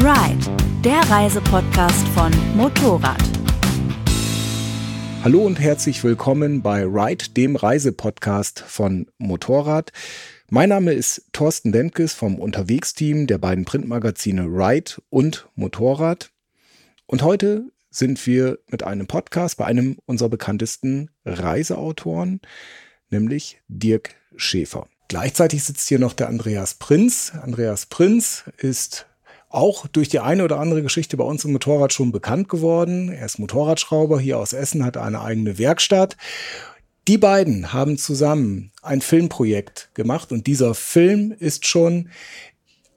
Ride, der Reisepodcast von Motorrad. Hallo und herzlich willkommen bei Ride, dem Reisepodcast von Motorrad. Mein Name ist Thorsten Denkes vom Unterwegsteam der beiden Printmagazine Ride und Motorrad. Und heute sind wir mit einem Podcast bei einem unserer bekanntesten Reiseautoren, nämlich Dirk Schäfer. Gleichzeitig sitzt hier noch der Andreas Prinz. Andreas Prinz ist auch durch die eine oder andere Geschichte bei uns im Motorrad schon bekannt geworden. Er ist Motorradschrauber hier aus Essen, hat eine eigene Werkstatt. Die beiden haben zusammen ein Filmprojekt gemacht und dieser Film ist schon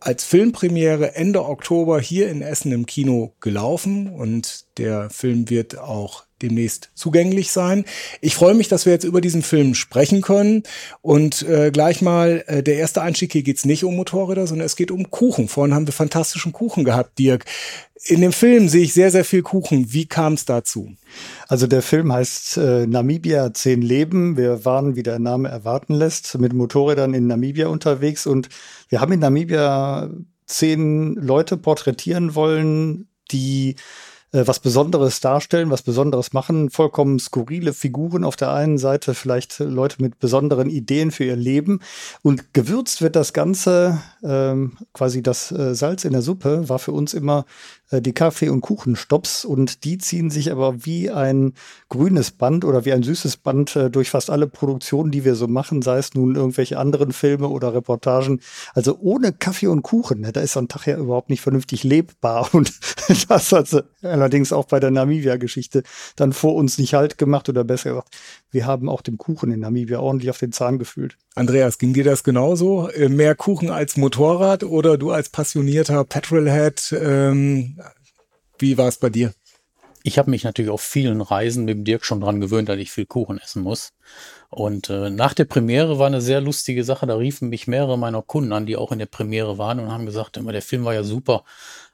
als Filmpremiere Ende Oktober hier in Essen im Kino gelaufen und der Film wird auch demnächst zugänglich sein. Ich freue mich, dass wir jetzt über diesen Film sprechen können. Und äh, gleich mal, äh, der erste Einstieg hier geht's nicht um Motorräder, sondern es geht um Kuchen. Vorhin haben wir fantastischen Kuchen gehabt, Dirk. In dem Film sehe ich sehr, sehr viel Kuchen. Wie kam es dazu? Also der Film heißt äh, Namibia zehn Leben. Wir waren, wie der Name erwarten lässt, mit Motorrädern in Namibia unterwegs und wir haben in Namibia zehn Leute porträtieren wollen, die äh, was Besonderes darstellen, was Besonderes machen, vollkommen skurrile Figuren auf der einen Seite, vielleicht Leute mit besonderen Ideen für ihr Leben. Und gewürzt wird das Ganze, ähm, quasi das äh, Salz in der Suppe, war für uns immer äh, die Kaffee- und Kuchenstops und die ziehen sich aber wie ein grünes Band oder wie ein süßes Band äh, durch fast alle Produktionen, die wir so machen, sei es nun irgendwelche anderen Filme oder Reportagen. Also ohne Kaffee und Kuchen, ne, da ist so ein Tag ja überhaupt nicht vernünftig lebbar und das hat sie allerdings auch bei der Namibia-Geschichte dann vor uns nicht halt gemacht oder besser gesagt, wir haben auch dem Kuchen in Namibia ordentlich auf den Zahn gefühlt. Andreas, ging dir das genauso? Äh, mehr Kuchen als Motorrad oder du als passionierter Petrolhead? Ähm, wie war es bei dir? Ich habe mich natürlich auf vielen Reisen mit dem Dirk schon dran gewöhnt, dass ich viel Kuchen essen muss. Und äh, nach der Premiere war eine sehr lustige Sache. Da riefen mich mehrere meiner Kunden an, die auch in der Premiere waren und haben gesagt, immer der Film war ja super,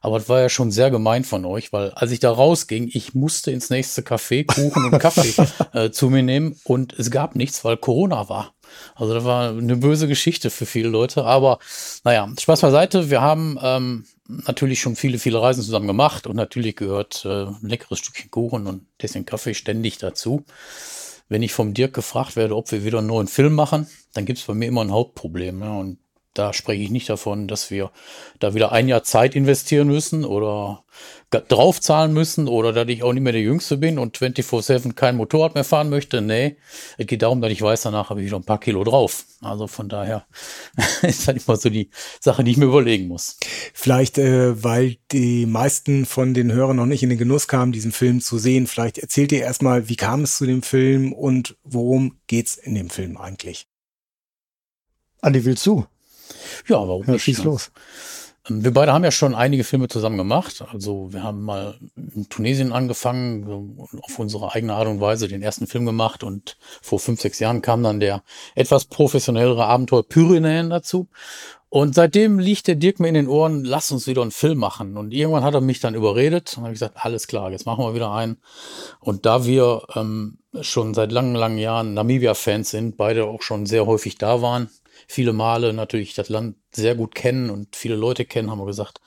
aber es war ja schon sehr gemein von euch, weil als ich da rausging, ich musste ins nächste Café Kuchen und Kaffee äh, zu mir nehmen und es gab nichts, weil Corona war. Also das war eine böse Geschichte für viele Leute. Aber naja, Spaß beiseite. Wir haben ähm, natürlich schon viele, viele Reisen zusammen gemacht und natürlich gehört äh, ein leckeres Stückchen Kuchen und Tässchen Kaffee ständig dazu. Wenn ich vom Dirk gefragt werde, ob wir wieder einen neuen Film machen, dann gibt es bei mir immer ein Hauptproblem. Ja, und da spreche ich nicht davon, dass wir da wieder ein Jahr Zeit investieren müssen oder draufzahlen müssen oder dass ich auch nicht mehr der Jüngste bin und 24-7 kein Motorrad mehr fahren möchte. Nee, es geht darum, dass ich weiß, danach habe ich wieder ein paar Kilo drauf. Also von daher ist halt immer so die Sache, die ich mir überlegen muss. Vielleicht, äh, weil die meisten von den Hörern noch nicht in den Genuss kamen, diesen Film zu sehen. Vielleicht erzählt ihr erstmal, wie kam es zu dem Film und worum geht's in dem Film eigentlich? Andi, willst du? Ja, warum ja, nicht? Los. Ähm, wir beide haben ja schon einige Filme zusammen gemacht. Also wir haben mal in Tunesien angefangen, auf unsere eigene Art und Weise den ersten Film gemacht und vor fünf, sechs Jahren kam dann der etwas professionellere Abenteuer Pyrenäen dazu. Und seitdem liegt der Dirk mir in den Ohren, lass uns wieder einen Film machen. Und irgendwann hat er mich dann überredet und habe gesagt, alles klar, jetzt machen wir wieder einen. Und da wir ähm, schon seit langen, langen Jahren Namibia-Fans sind, beide auch schon sehr häufig da waren, viele Male natürlich das Land sehr gut kennen und viele Leute kennen, haben wir gesagt,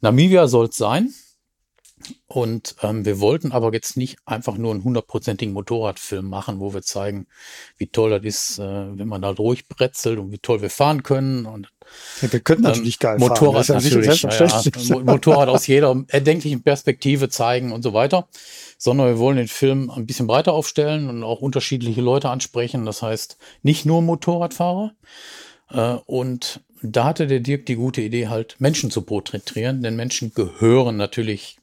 Namibia soll es sein. Und ähm, wir wollten aber jetzt nicht einfach nur einen hundertprozentigen Motorradfilm machen, wo wir zeigen, wie toll das ist, äh, wenn man da durchbretzelt und wie toll wir fahren können. Und ja, wir können natürlich ähm, geil Motorrad fahren. natürlich, ja, ja, Motorrad aus jeder erdenklichen Perspektive zeigen und so weiter. Sondern wir wollen den Film ein bisschen breiter aufstellen und auch unterschiedliche Leute ansprechen. Das heißt, nicht nur Motorradfahrer. Äh, und da hatte der Dirk die gute Idee, halt Menschen zu porträtieren, denn Menschen gehören natürlich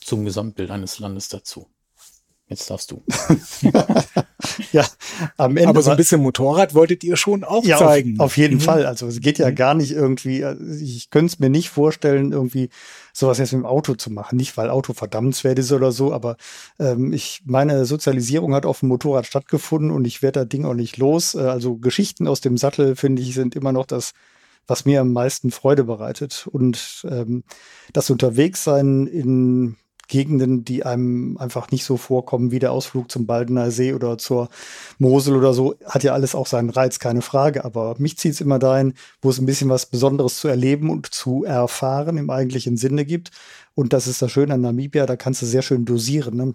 zum Gesamtbild eines Landes dazu. Jetzt darfst du. ja, am Ende. Aber so ein bisschen Motorrad wolltet ihr schon auch ja, zeigen. Auf, auf jeden mhm. Fall. Also es geht ja mhm. gar nicht irgendwie, also ich könnte es mir nicht vorstellen, irgendwie sowas jetzt mit dem Auto zu machen. Nicht, weil Auto verdammenswert ist oder so, aber ähm, ich, meine Sozialisierung hat auf dem Motorrad stattgefunden und ich werde das Ding auch nicht los. Äh, also Geschichten aus dem Sattel, finde ich, sind immer noch das, was mir am meisten Freude bereitet. Und ähm, das Unterwegssein in Gegenden, die einem einfach nicht so vorkommen wie der Ausflug zum Baldener See oder zur Mosel oder so. Hat ja alles auch seinen Reiz, keine Frage. Aber mich zieht es immer dahin, wo es ein bisschen was Besonderes zu erleben und zu erfahren im eigentlichen Sinne gibt. Und das ist das Schöne an Namibia, da kannst du sehr schön dosieren. Ne?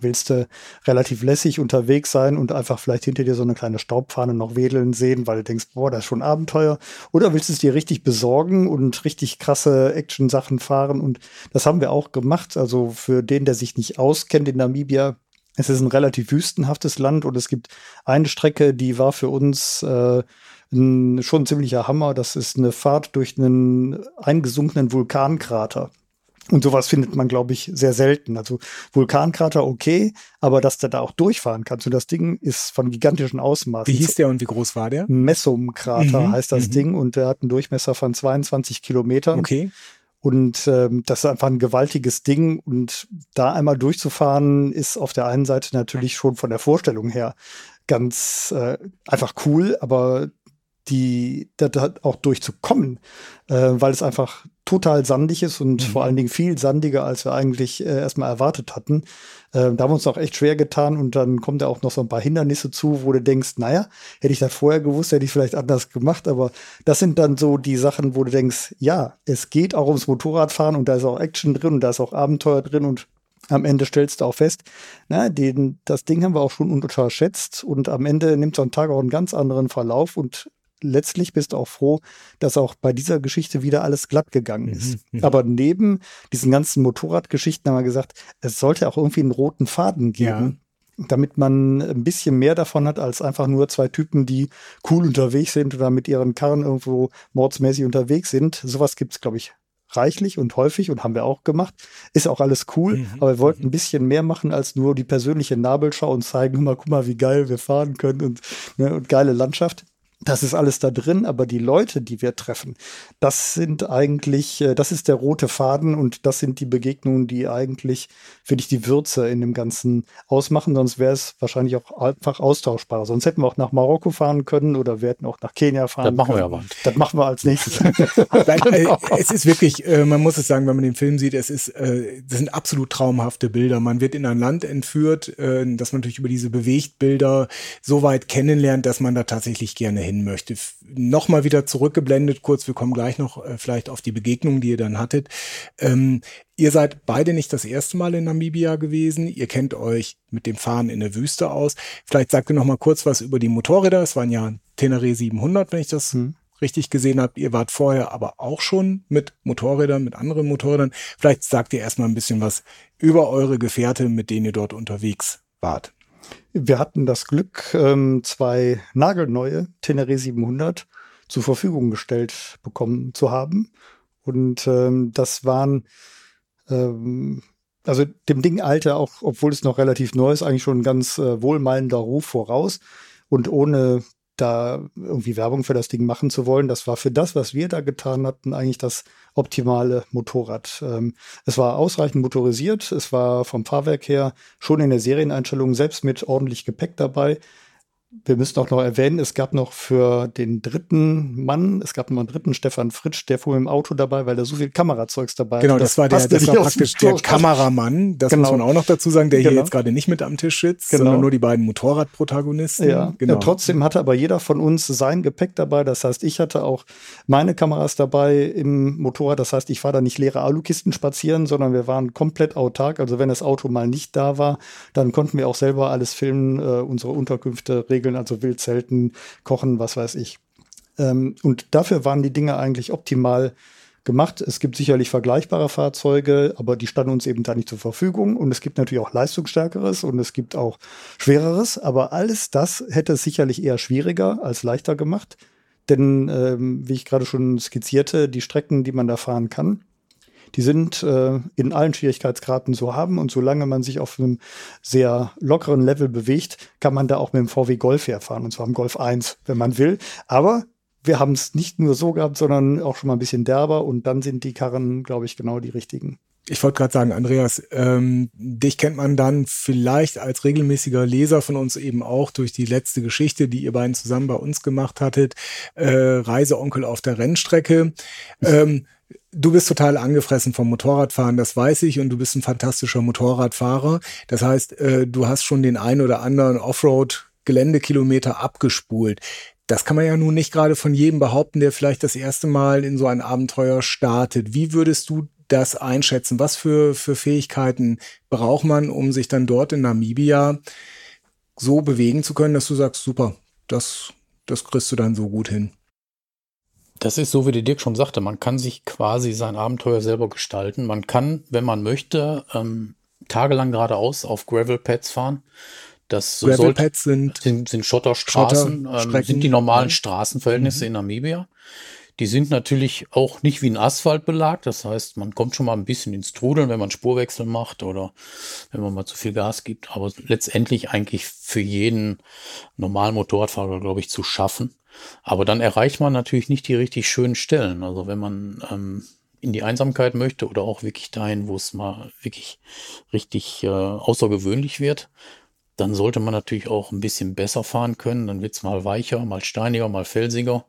Willst du relativ lässig unterwegs sein und einfach vielleicht hinter dir so eine kleine Staubfahne noch wedeln sehen, weil du denkst, boah, das ist schon Abenteuer? Oder willst du es dir richtig besorgen und richtig krasse Action-Sachen fahren? Und das haben wir auch gemacht. Also für den, der sich nicht auskennt in Namibia, es ist ein relativ wüstenhaftes Land und es gibt eine Strecke, die war für uns äh, ein, schon ein ziemlicher Hammer. Das ist eine Fahrt durch einen eingesunkenen Vulkankrater. Und sowas findet man, glaube ich, sehr selten. Also Vulkankrater okay, aber dass der da auch durchfahren kann. So das Ding ist von gigantischen Ausmaßen. Wie hieß der und wie groß war der? Messum-Krater mhm, heißt das mhm. Ding und der hat einen Durchmesser von 22 Kilometern. Okay. Und ähm, das ist einfach ein gewaltiges Ding. Und da einmal durchzufahren, ist auf der einen Seite natürlich schon von der Vorstellung her ganz äh, einfach cool, aber die da, da auch durchzukommen, äh, weil es einfach total sandig ist und mhm. vor allen Dingen viel sandiger, als wir eigentlich äh, erstmal erwartet hatten. Äh, da haben wir uns auch echt schwer getan und dann kommt da auch noch so ein paar Hindernisse zu, wo du denkst, naja, hätte ich das vorher gewusst, hätte ich vielleicht anders gemacht, aber das sind dann so die Sachen, wo du denkst, ja, es geht auch ums Motorradfahren und da ist auch Action drin und da ist auch Abenteuer drin und am Ende stellst du auch fest, na, den, das Ding haben wir auch schon unterschätzt und am Ende nimmt so ein Tag auch einen ganz anderen Verlauf und letztlich bist du auch froh, dass auch bei dieser Geschichte wieder alles glatt gegangen ist. Mhm, mhm. Aber neben diesen ganzen Motorradgeschichten haben wir gesagt, es sollte auch irgendwie einen roten Faden geben. Ja. Damit man ein bisschen mehr davon hat, als einfach nur zwei Typen, die cool unterwegs sind oder mit ihren Karren irgendwo mordsmäßig unterwegs sind. Sowas gibt es, glaube ich, reichlich und häufig und haben wir auch gemacht. Ist auch alles cool, mhm. aber wir wollten ein bisschen mehr machen als nur die persönliche Nabelschau und zeigen, mal, guck mal, wie geil wir fahren können und, ne, und geile Landschaft. Das ist alles da drin, aber die Leute, die wir treffen, das sind eigentlich, äh, das ist der rote Faden und das sind die Begegnungen, die eigentlich, finde ich, die Würze in dem Ganzen ausmachen. Sonst wäre es wahrscheinlich auch einfach austauschbar. Sonst hätten wir auch nach Marokko fahren können oder wir hätten auch nach Kenia fahren das können. Das machen wir aber. Das machen wir als nächstes. genau. Es ist wirklich, äh, man muss es sagen, wenn man den Film sieht, es ist, das sind absolut traumhafte Bilder. Man wird in ein Land entführt, dass man natürlich über diese Bewegtbilder so weit kennenlernt, dass man da tatsächlich gerne hin möchte. Nochmal wieder zurückgeblendet, kurz, wir kommen gleich noch äh, vielleicht auf die Begegnung, die ihr dann hattet. Ähm, ihr seid beide nicht das erste Mal in Namibia gewesen. Ihr kennt euch mit dem Fahren in der Wüste aus. Vielleicht sagt ihr noch mal kurz was über die Motorräder. Es waren ja Tenere 700, wenn ich das hm. richtig gesehen habe. Ihr wart vorher aber auch schon mit Motorrädern, mit anderen Motorrädern. Vielleicht sagt ihr erstmal ein bisschen was über eure Gefährte, mit denen ihr dort unterwegs wart. Wir hatten das Glück, ähm, zwei nagelneue Tenere 700 zur Verfügung gestellt bekommen zu haben. Und ähm, das waren, ähm, also dem Ding Alter, auch obwohl es noch relativ neu ist, eigentlich schon ein ganz äh, wohlmeinender Ruf voraus. Und ohne da irgendwie Werbung für das Ding machen zu wollen. Das war für das, was wir da getan hatten, eigentlich das optimale Motorrad. Ähm, es war ausreichend motorisiert, es war vom Fahrwerk her schon in der Serieneinstellung selbst mit ordentlich Gepäck dabei wir müssen auch noch erwähnen, es gab noch für den dritten Mann, es gab noch einen dritten Stefan Fritsch, der fuhr mit dem Auto dabei, weil da so viel Kamerazeugs dabei Genau, das, das war der, das war praktisch der Kameramann, das genau. muss man auch noch dazu sagen, der genau. hier jetzt gerade nicht mit am Tisch sitzt, genau. sondern nur die beiden Motorradprotagonisten. Ja. Genau. ja, trotzdem hatte aber jeder von uns sein Gepäck dabei, das heißt, ich hatte auch meine Kameras dabei im Motorrad, das heißt, ich war da nicht leere Alukisten spazieren, sondern wir waren komplett autark, also wenn das Auto mal nicht da war, dann konnten wir auch selber alles filmen, äh, unsere Unterkünfte regeln regeln, also Wildzelten, Kochen, was weiß ich. Ähm, und dafür waren die Dinge eigentlich optimal gemacht. Es gibt sicherlich vergleichbare Fahrzeuge, aber die standen uns eben da nicht zur Verfügung. Und es gibt natürlich auch leistungsstärkeres und es gibt auch schwereres. Aber alles das hätte es sicherlich eher schwieriger als leichter gemacht. Denn, ähm, wie ich gerade schon skizzierte, die Strecken, die man da fahren kann, die sind äh, in allen Schwierigkeitsgraden zu haben und solange man sich auf einem sehr lockeren Level bewegt, kann man da auch mit dem VW Golf herfahren und zwar im Golf 1, wenn man will. Aber wir haben es nicht nur so gehabt, sondern auch schon mal ein bisschen derber und dann sind die Karren, glaube ich, genau die richtigen. Ich wollte gerade sagen, Andreas, ähm, dich kennt man dann vielleicht als regelmäßiger Leser von uns eben auch durch die letzte Geschichte, die ihr beiden zusammen bei uns gemacht hattet, äh, Reiseonkel auf der Rennstrecke. Ähm, du bist total angefressen vom Motorradfahren, das weiß ich, und du bist ein fantastischer Motorradfahrer. Das heißt, äh, du hast schon den ein oder anderen Offroad-Geländekilometer abgespult. Das kann man ja nun nicht gerade von jedem behaupten, der vielleicht das erste Mal in so ein Abenteuer startet. Wie würdest du das einschätzen? Was für, für Fähigkeiten braucht man, um sich dann dort in Namibia so bewegen zu können, dass du sagst, super, das, das kriegst du dann so gut hin? Das ist so, wie der Dirk schon sagte, man kann sich quasi sein Abenteuer selber gestalten. Man kann, wenn man möchte, ähm, tagelang geradeaus auf Gravel-Pads fahren. Das Gravel-Pads sind, sind, sind Schotterstraßen, Schotter, ähm, sind die normalen Straßenverhältnisse mhm. in Namibia. Die sind natürlich auch nicht wie ein Asphalt belagt. Das heißt, man kommt schon mal ein bisschen ins Trudeln, wenn man Spurwechsel macht oder wenn man mal zu viel Gas gibt. Aber letztendlich eigentlich für jeden normalen Motorradfahrer, glaube ich, zu schaffen. Aber dann erreicht man natürlich nicht die richtig schönen Stellen. Also wenn man ähm, in die Einsamkeit möchte oder auch wirklich dahin, wo es mal wirklich richtig äh, außergewöhnlich wird, dann sollte man natürlich auch ein bisschen besser fahren können. Dann wird es mal weicher, mal steiniger, mal felsiger.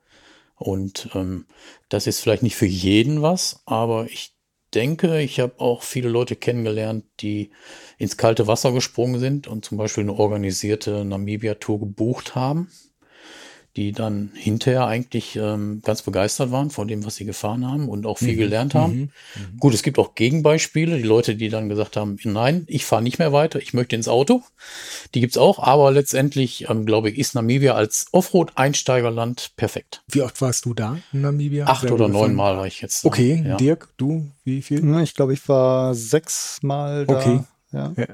Und ähm, das ist vielleicht nicht für jeden was, aber ich denke, ich habe auch viele Leute kennengelernt, die ins kalte Wasser gesprungen sind und zum Beispiel eine organisierte Namibia-Tour gebucht haben die dann hinterher eigentlich ähm, ganz begeistert waren von dem, was sie gefahren haben und auch viel mhm. gelernt haben. Mhm. Mhm. Gut, es gibt auch Gegenbeispiele, die Leute, die dann gesagt haben, nein, ich fahre nicht mehr weiter, ich möchte ins Auto. Die gibt's auch, aber letztendlich, ähm, glaube ich, ist Namibia als Offroad-Einsteigerland perfekt. Wie oft warst du da in Namibia? Acht oder neun Mal war ich jetzt. Da. Okay, ja. Dirk, du, wie viel? Ich glaube, ich war sechs Mal da. Okay. Ja. ja.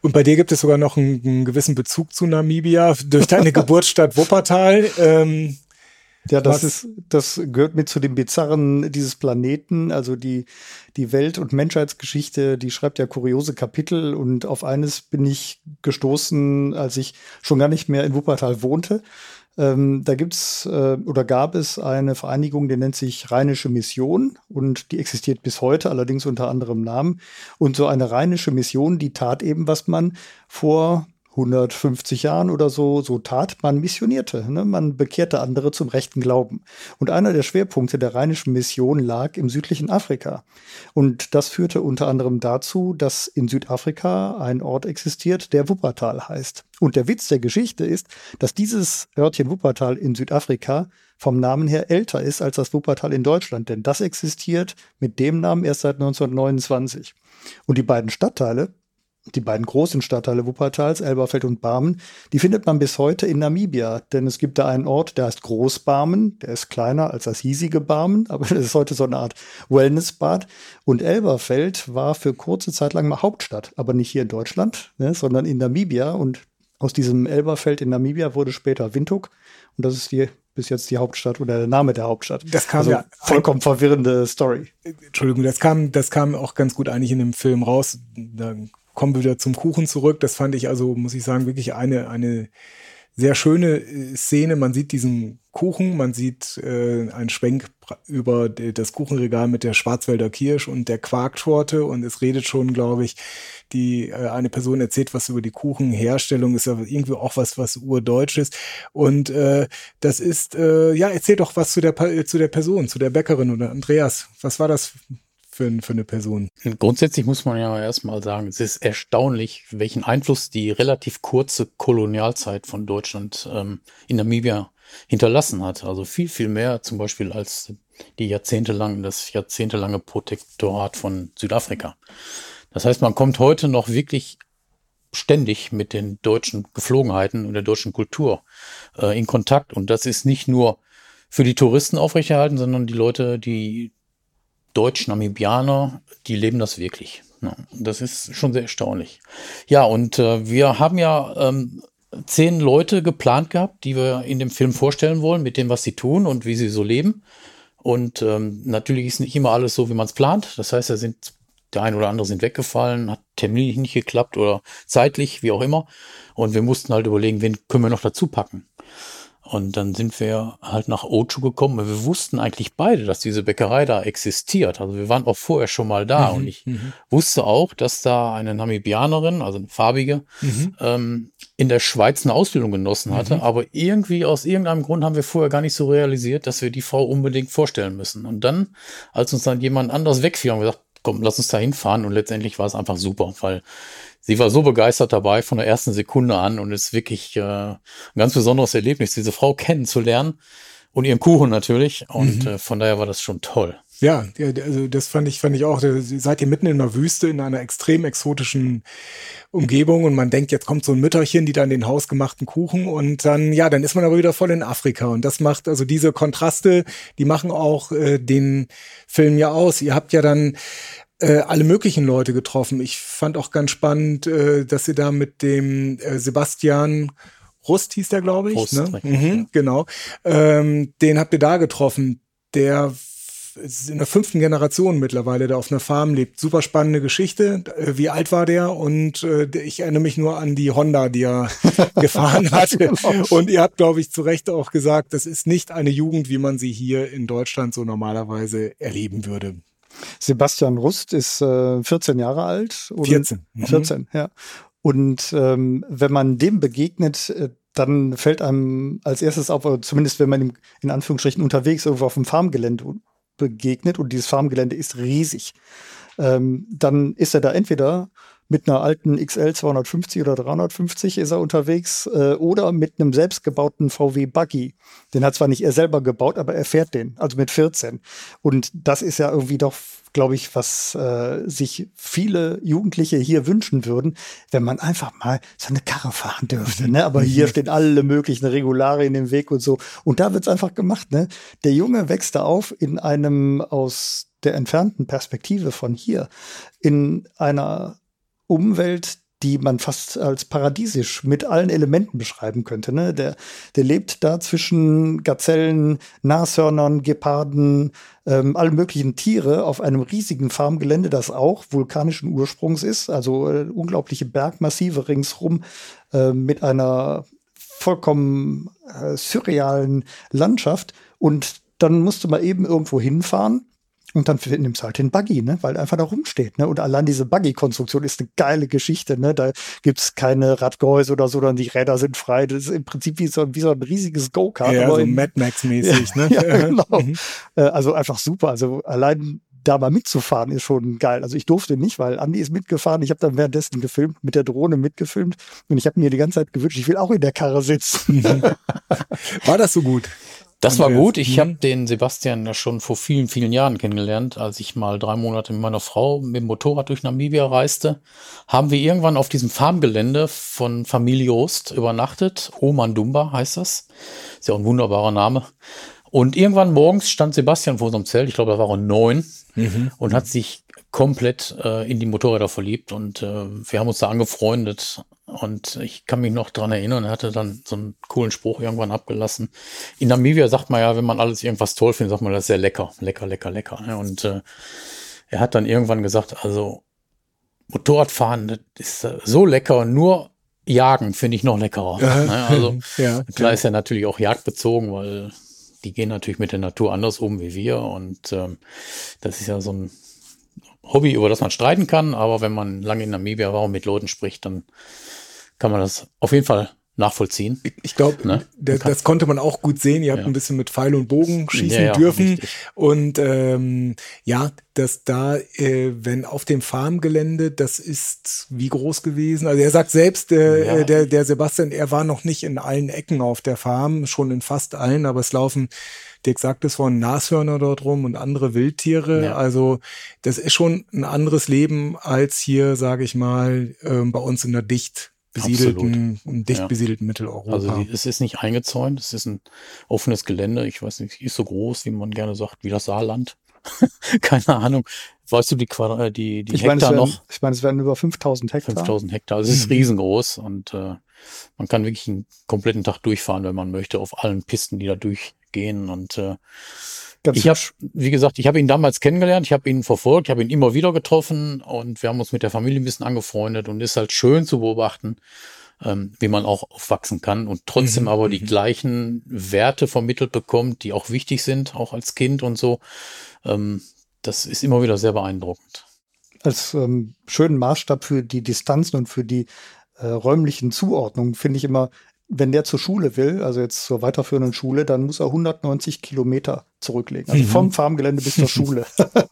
Und bei dir gibt es sogar noch einen, einen gewissen Bezug zu Namibia durch deine Geburtsstadt Wuppertal. Ähm, ja, das ist, das gehört mit zu den Bizarren dieses Planeten. Also die, die Welt- und Menschheitsgeschichte, die schreibt ja kuriose Kapitel und auf eines bin ich gestoßen, als ich schon gar nicht mehr in Wuppertal wohnte. Ähm, da gibt's äh, oder gab es eine Vereinigung, die nennt sich Rheinische Mission und die existiert bis heute, allerdings unter anderem Namen. Und so eine Rheinische Mission, die tat eben, was man vor 150 Jahren oder so, so tat, man missionierte. Ne? Man bekehrte andere zum rechten Glauben. Und einer der Schwerpunkte der rheinischen Mission lag im südlichen Afrika. Und das führte unter anderem dazu, dass in Südafrika ein Ort existiert, der Wuppertal heißt. Und der Witz der Geschichte ist, dass dieses Örtchen Wuppertal in Südafrika vom Namen her älter ist als das Wuppertal in Deutschland, denn das existiert mit dem Namen erst seit 1929. Und die beiden Stadtteile, die beiden großen Stadtteile Wuppertals, Elberfeld und Barmen, die findet man bis heute in Namibia. Denn es gibt da einen Ort, der heißt Großbarmen, der ist kleiner als das hiesige Barmen, aber das ist heute so eine Art Wellnessbad. Und Elberfeld war für kurze Zeit lang mal Hauptstadt, aber nicht hier in Deutschland, ne, sondern in Namibia. Und aus diesem Elberfeld in Namibia wurde später Windhoek. Und das ist die bis jetzt die Hauptstadt oder der Name der Hauptstadt. Das kam also ja vollkommen verwirrende Story. Entschuldigung, das kam, das kam auch ganz gut eigentlich in dem Film raus. Da kommen wir wieder zum Kuchen zurück. Das fand ich also, muss ich sagen, wirklich eine, eine sehr schöne äh, Szene. Man sieht diesen Kuchen, man sieht äh, einen Schwenk über das Kuchenregal mit der Schwarzwälder Kirsch und der Quarktorte und es redet schon, glaube ich, die äh, eine Person erzählt was über die Kuchenherstellung, ist ja irgendwie auch was, was urdeutsches. Und äh, das ist, äh, ja, erzähl doch was zu der, zu der Person, zu der Bäckerin oder Andreas. Was war das für, für eine Person? Grundsätzlich muss man ja erstmal sagen, es ist erstaunlich, welchen Einfluss die relativ kurze Kolonialzeit von Deutschland ähm, in Namibia hinterlassen hat. Also viel, viel mehr zum Beispiel als die jahrzehntelang, das jahrzehntelange Protektorat von Südafrika. Das heißt, man kommt heute noch wirklich ständig mit den deutschen Geflogenheiten und der deutschen Kultur äh, in Kontakt. Und das ist nicht nur für die Touristen aufrechterhalten, sondern die Leute, die Deutsch-Namibianer, die leben das wirklich. Das ist schon sehr erstaunlich. Ja, und äh, wir haben ja ähm, zehn Leute geplant gehabt, die wir in dem Film vorstellen wollen, mit dem, was sie tun und wie sie so leben. Und ähm, natürlich ist nicht immer alles so, wie man es plant. Das heißt, da sind der ein oder andere sind weggefallen, hat terminlich nicht geklappt oder zeitlich, wie auch immer. Und wir mussten halt überlegen, wen können wir noch dazu packen. Und dann sind wir halt nach Ochu gekommen. Wir wussten eigentlich beide, dass diese Bäckerei da existiert. Also wir waren auch vorher schon mal da. Mhm, Und ich mhm. wusste auch, dass da eine Namibianerin, also eine farbige, Mhm. ähm, in der Schweiz eine Ausbildung genossen hatte. Mhm. Aber irgendwie aus irgendeinem Grund haben wir vorher gar nicht so realisiert, dass wir die Frau unbedingt vorstellen müssen. Und dann, als uns dann jemand anders wegfiel, haben wir gesagt, komm, lass uns da hinfahren. Und letztendlich war es einfach super, weil sie war so begeistert dabei von der ersten Sekunde an und es ist wirklich äh, ein ganz besonderes Erlebnis, diese Frau kennenzulernen und ihren Kuchen natürlich. Und Mhm. äh, von daher war das schon toll. Ja, also das fand ich, fand ich auch. Seid ihr mitten in der Wüste, in einer extrem exotischen Umgebung und man denkt, jetzt kommt so ein Mütterchen, die dann den hausgemachten Kuchen und dann, ja, dann ist man aber wieder voll in Afrika und das macht, also diese Kontraste, die machen auch äh, den Film ja aus. Ihr habt ja dann äh, alle möglichen Leute getroffen. Ich fand auch ganz spannend, äh, dass ihr da mit dem äh, Sebastian Rust hieß der, glaube ich. Rust, ne? mhm. Genau. Ähm, den habt ihr da getroffen. Der ist in der fünften Generation mittlerweile, der auf einer Farm lebt. Super spannende Geschichte. Äh, Wie alt war der? Und äh, ich erinnere mich nur an die Honda, die er gefahren hat. Und ihr habt, glaube ich, zu Recht auch gesagt, das ist nicht eine Jugend, wie man sie hier in Deutschland so normalerweise erleben würde. Sebastian Rust ist äh, 14 Jahre alt. und- 14. Mhm. 14, ja. Und ähm, wenn man dem begegnet, äh, dann fällt einem als erstes auf, zumindest wenn man ihm in Anführungsstrichen unterwegs irgendwo auf dem Farmgelände begegnet und dieses Farmgelände ist riesig, ähm, dann ist er da entweder mit einer alten XL 250 oder 350 ist er unterwegs äh, oder mit einem selbstgebauten VW Buggy. Den hat zwar nicht er selber gebaut, aber er fährt den, also mit 14. Und das ist ja irgendwie doch, glaube ich, was äh, sich viele Jugendliche hier wünschen würden, wenn man einfach mal so eine Karre fahren dürfte. Ne? Aber hier stehen alle möglichen Regularien im Weg und so. Und da wird's einfach gemacht. Ne? Der Junge wächst da auf in einem aus der entfernten Perspektive von hier in einer Umwelt, die man fast als paradiesisch mit allen Elementen beschreiben könnte. Ne? Der, der lebt da zwischen Gazellen, Nashörnern, Geparden, ähm, allen möglichen Tiere auf einem riesigen Farmgelände, das auch vulkanischen Ursprungs ist, also äh, unglaubliche Bergmassive ringsrum äh, mit einer vollkommen äh, surrealen Landschaft. Und dann musste man eben irgendwo hinfahren. Und dann nimmst du halt den Buggy, ne? weil er einfach da rumsteht. Ne? Und allein diese Buggy-Konstruktion ist eine geile Geschichte. Ne? Da gibt's keine Radgehäuse oder so, sondern die Räder sind frei. Das ist im Prinzip wie so, wie so ein riesiges Go-Kart. Ja, so Mad Max-mäßig, ne? ja, genau. Mhm. Äh, Also einfach super. Also allein da mal mitzufahren ist schon geil. Also ich durfte nicht, weil Andi ist mitgefahren. Ich habe dann währenddessen gefilmt, mit der Drohne mitgefilmt. Und ich habe mir die ganze Zeit gewünscht, ich will auch in der Karre sitzen. War das so gut? Das war gut. Ich habe den Sebastian ja schon vor vielen, vielen Jahren kennengelernt, als ich mal drei Monate mit meiner Frau mit dem Motorrad durch Namibia reiste. Haben wir irgendwann auf diesem Farmgelände von Familie Ost übernachtet. Omandumba heißt das. Ist ja auch ein wunderbarer Name. Und irgendwann morgens stand Sebastian vor unserem Zelt, ich glaube, da war er neun, und hat sich komplett äh, in die Motorräder verliebt. Und äh, wir haben uns da angefreundet. Und ich kann mich noch dran erinnern, er hatte dann so einen coolen Spruch irgendwann abgelassen. In Namibia sagt man ja, wenn man alles irgendwas toll findet, sagt man, das ist sehr lecker. Lecker, lecker, lecker. ne? Und äh, er hat dann irgendwann gesagt, also Motorradfahren, das ist äh, so lecker, nur Jagen finde ich noch leckerer. ne? Also ja, Klar ist er natürlich auch jagdbezogen, weil die gehen natürlich mit der Natur anders um wie wir. Und ähm, das ist ja so ein Hobby, über das man streiten kann. Aber wenn man lange in Namibia war und mit Leuten spricht, dann kann man das auf jeden Fall nachvollziehen. Ich glaube, Ne? das, das konnte man auch gut sehen. Ihr habt Ja. ein bisschen mit Pfeil und Bogen schießen Ja, ja, dürfen. richtig. Und ähm, ja, dass da, äh, wenn auf dem Farmgelände, das ist wie groß gewesen. Also er sagt selbst, äh, äh, der, der Sebastian, er war noch nicht in allen Ecken auf der Farm, schon in fast allen, aber es laufen, Dirk sagt es von Nashörner dort rum und andere Wildtiere. Ja. Also das ist schon ein anderes Leben als hier, sage ich mal, ähm, bei uns in der dicht besiedelten, dicht Ja. besiedelten Mitteleuropa. Also die- es ist nicht eingezäunt, es ist ein offenes Gelände. Ich weiß nicht, ist so groß, wie man gerne sagt, wie das Saarland. Keine Ahnung. Weißt du die, Quadra äh, die, die Ich meine, es Hektar werden, noch? ich meine, es werden über 5000 Hektar. 5000 Hektar. Also es ist riesengroß und äh, man kann wirklich einen kompletten Tag durchfahren, wenn man möchte, auf allen Pisten, die da durchgehen. Und äh, Ganz ich habe, wie gesagt, ich habe ihn damals kennengelernt, ich habe ihn verfolgt, ich habe ihn immer wieder getroffen und wir haben uns mit der Familie ein bisschen angefreundet und ist halt schön zu beobachten, ähm, wie man auch aufwachsen kann und trotzdem Mhm, aber die mhm. gleichen Werte vermittelt bekommt, die auch wichtig sind, auch als Kind und so. Ähm, das ist immer wieder sehr beeindruckend. als ähm, schönen Maßstab für die Distanzen und für die äh, räumlichen Zuordnungen finde ich immer, wenn der zur Schule will, also jetzt zur weiterführenden Schule, dann muss er 190 Kilometer zurücklegen. Also Mhm. vom Farmgelände bis zur Schule.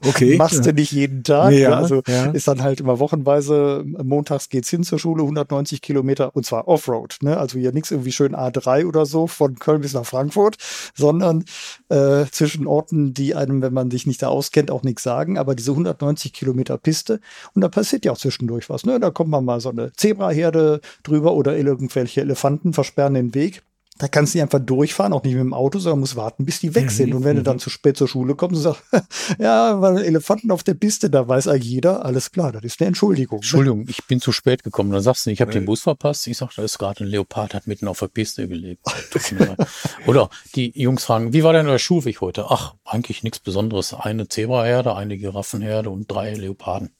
Okay. Machst du nicht jeden Tag. Ja, also ja. ist dann halt immer wochenweise, montags geht's hin zur Schule, 190 Kilometer und zwar Offroad. Ne? Also hier nichts irgendwie schön A3 oder so von Köln bis nach Frankfurt, sondern äh, zwischen Orten, die einem, wenn man sich nicht da auskennt, auch nichts sagen. Aber diese 190 Kilometer Piste und da passiert ja auch zwischendurch was. Ne? Da kommt man mal so eine Zebraherde drüber oder irgendwelche Elefanten versperren den Weg. Da kannst du nicht einfach durchfahren, auch nicht mit dem Auto, sondern musst warten, bis die weg Mhm, sind. Und wenn du mhm. dann zu spät zur Schule kommst und sagst, ja, weil Elefanten auf der Piste, da weiß eigentlich jeder, alles klar, das ist eine Entschuldigung. ne? Entschuldigung, ich bin zu spät gekommen. Dann sagst du, ich habe den Bus verpasst. Ich sag, da ist gerade ein Leopard, hat mitten auf der Piste gelebt. Oder die Jungs fragen, wie war denn der Schulweg heute? Ach, eigentlich nichts Besonderes. Eine Zebraherde, eine Giraffenherde und drei Leoparden.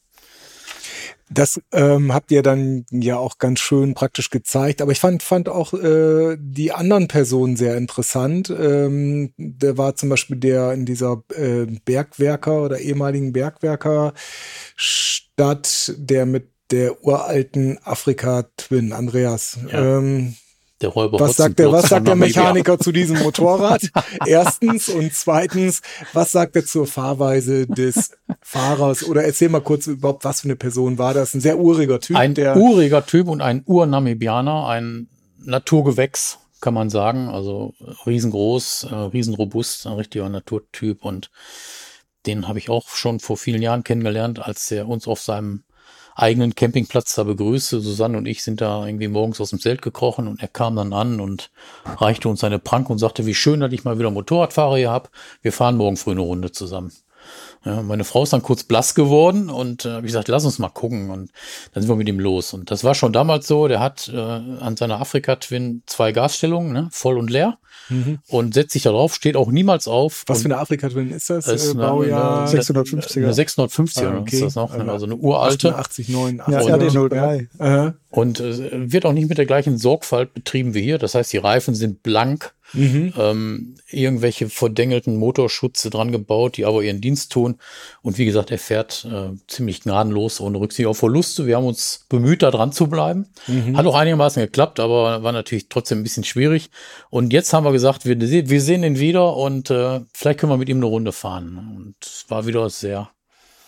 Das ähm, habt ihr dann ja auch ganz schön praktisch gezeigt. Aber ich fand, fand auch äh, die anderen Personen sehr interessant. Ähm, der war zum Beispiel der in dieser äh, Bergwerker oder ehemaligen Bergwerkerstadt, der mit der uralten Afrika-Twin, Andreas. Ja. Ähm, Der Räuber was sagt der, was sagt der. Mechaniker zu diesem Motorrad? Erstens und zweitens, was sagt er zur Fahrweise des Fahrers? Oder erzähl mal kurz überhaupt, was für eine Person war das? Ein sehr uriger Typ, Ein uriger Typ und ein Urnamibianer, ein Naturgewächs, kann man sagen. Also riesengroß, äh, riesenrobust, ein richtiger Naturtyp. Und den habe ich auch schon vor vielen Jahren kennengelernt, als er uns auf seinem eigenen Campingplatz da begrüßte. Susanne und ich sind da irgendwie morgens aus dem Zelt gekrochen und er kam dann an und reichte uns seine Pranke und sagte, wie schön, dass ich mal wieder Motorradfahrer hier hab. Wir fahren morgen früh eine Runde zusammen. Ja, meine Frau ist dann kurz blass geworden und äh, hab ich gesagt, lass uns mal gucken. Und dann sind wir mit ihm los. Und das war schon damals so, der hat äh, an seiner Afrika-Twin zwei Gasstellungen, ne, voll und leer, Mhm. und setzt sich da drauf, steht auch niemals auf. Was und für eine Afrika-Twin ist das? das ist äh, eine- Baujahr eine- 650er. Eine 650er, Ah, okay. ist das noch, ne? Also eine uralte. 88, 9, Ja, 80, RD03. Aha. Und äh, wird auch nicht mit der gleichen Sorgfalt betrieben wie hier. Das heißt, die Reifen sind blank, Mhm. ähm, irgendwelche verdengelten Motorschutze dran gebaut, die aber ihren Dienst tun. Und wie gesagt, er fährt äh, ziemlich gnadenlos, ohne Rücksicht auf Verluste. Wir haben uns bemüht, da dran zu bleiben. Mhm. Hat auch einigermaßen geklappt, aber war natürlich trotzdem ein bisschen schwierig. Und jetzt haben wir gesagt, wir, wir sehen ihn wieder und äh, vielleicht können wir mit ihm eine Runde fahren. Und es war wieder sehr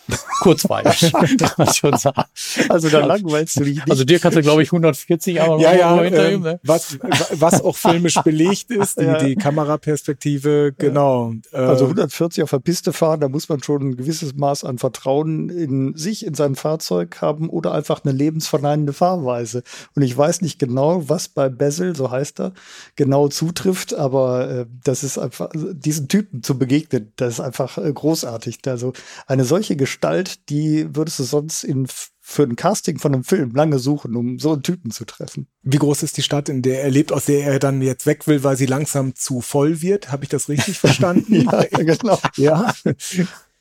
kurzweilig, kann man schon sagen. Also da langweilst du dich nicht. Also dir kannst du, glaube ich, 140, aber Ja, ja, hinter ähm, ihm, ne? was, was auch filmisch belegt ist, die, Ja. die Kameraperspektive, genau. Äh, Also 140 auf der Piste fahren, da muss man schon ein gewisses Maß an Vertrauen in sich, in sein Fahrzeug haben oder einfach eine lebensverneinende Fahrweise. Und ich weiß nicht genau, was bei Basil, so heißt er, genau zutrifft, aber äh, das ist einfach, also diesen Typen zu begegnen, das ist einfach äh, großartig. Also eine solche Gestalt, die würdest du sonst in für ein Casting von einem Film lange suchen, um so einen Typen zu treffen. wie groß ist die Stadt, in der er lebt, aus der er dann jetzt weg will, weil sie langsam zu voll wird? Habe ich das richtig verstanden? Ja, genau. ja.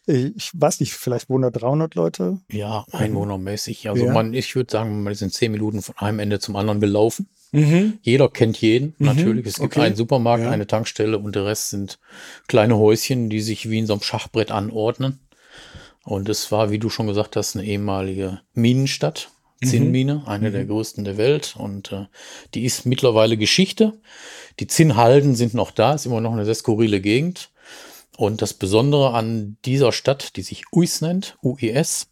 Ich weiß nicht, vielleicht wohnen da 300 Leute. Ja, einwohnermäßig. Also Ja. man, ich würde sagen, man sind zehn Minuten von einem Ende zum anderen gelaufen. Mhm. Jeder kennt jeden, Mhm, natürlich. Es gibt okay. einen Supermarkt, Ja. eine Tankstelle und der Rest sind kleine Häuschen, die sich wie in so einem Schachbrett anordnen. Und es war, wie du schon gesagt hast, eine ehemalige Minenstadt, Mhm. Zinnmine, eine der größten der Welt. Und äh, die ist mittlerweile Geschichte. Die Zinnhalden sind noch da, ist immer noch eine sehr skurrile Gegend. Und das Besondere an dieser Stadt, die sich Uis nennt, UIS,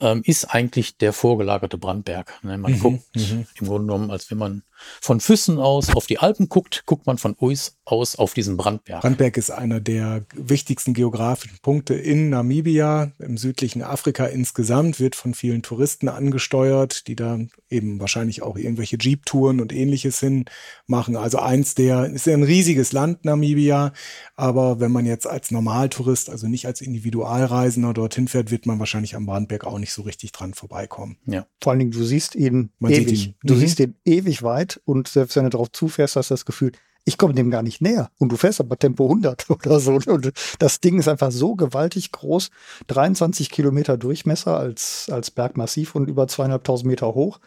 ähm, ist eigentlich der vorgelagerte Brandberg. Ne? Man Mhm, guckt mhm. im Grunde genommen, als wenn man von Füssen aus auf die Alpen guckt, guckt man von Uis aus auf diesen Brandberg. Brandberg ist einer der wichtigsten geografischen Punkte in Namibia, im südlichen Afrika insgesamt, wird von vielen Touristen angesteuert, die da eben wahrscheinlich auch irgendwelche Jeep-Touren und ähnliches hin machen. Also eins der, ist ja ein riesiges Land, Namibia, aber wenn man jetzt als Normaltourist, also nicht als Individualreisender dorthin fährt, wird man wahrscheinlich am Brandberg auch nicht so richtig dran vorbeikommen. Ja. Vor allen Dingen, du siehst ihn Man sieht ewig. ihn. Du Mhm. siehst ihn ewig weit und selbst wenn du darauf zufährst, hast du das Gefühl, ich komme dem gar nicht näher. Und du fährst aber Tempo 100 oder so. Und das Ding ist einfach so gewaltig groß. 23 Kilometer Durchmesser als, als Bergmassiv und über zweieinhalbtausend Meter hoch.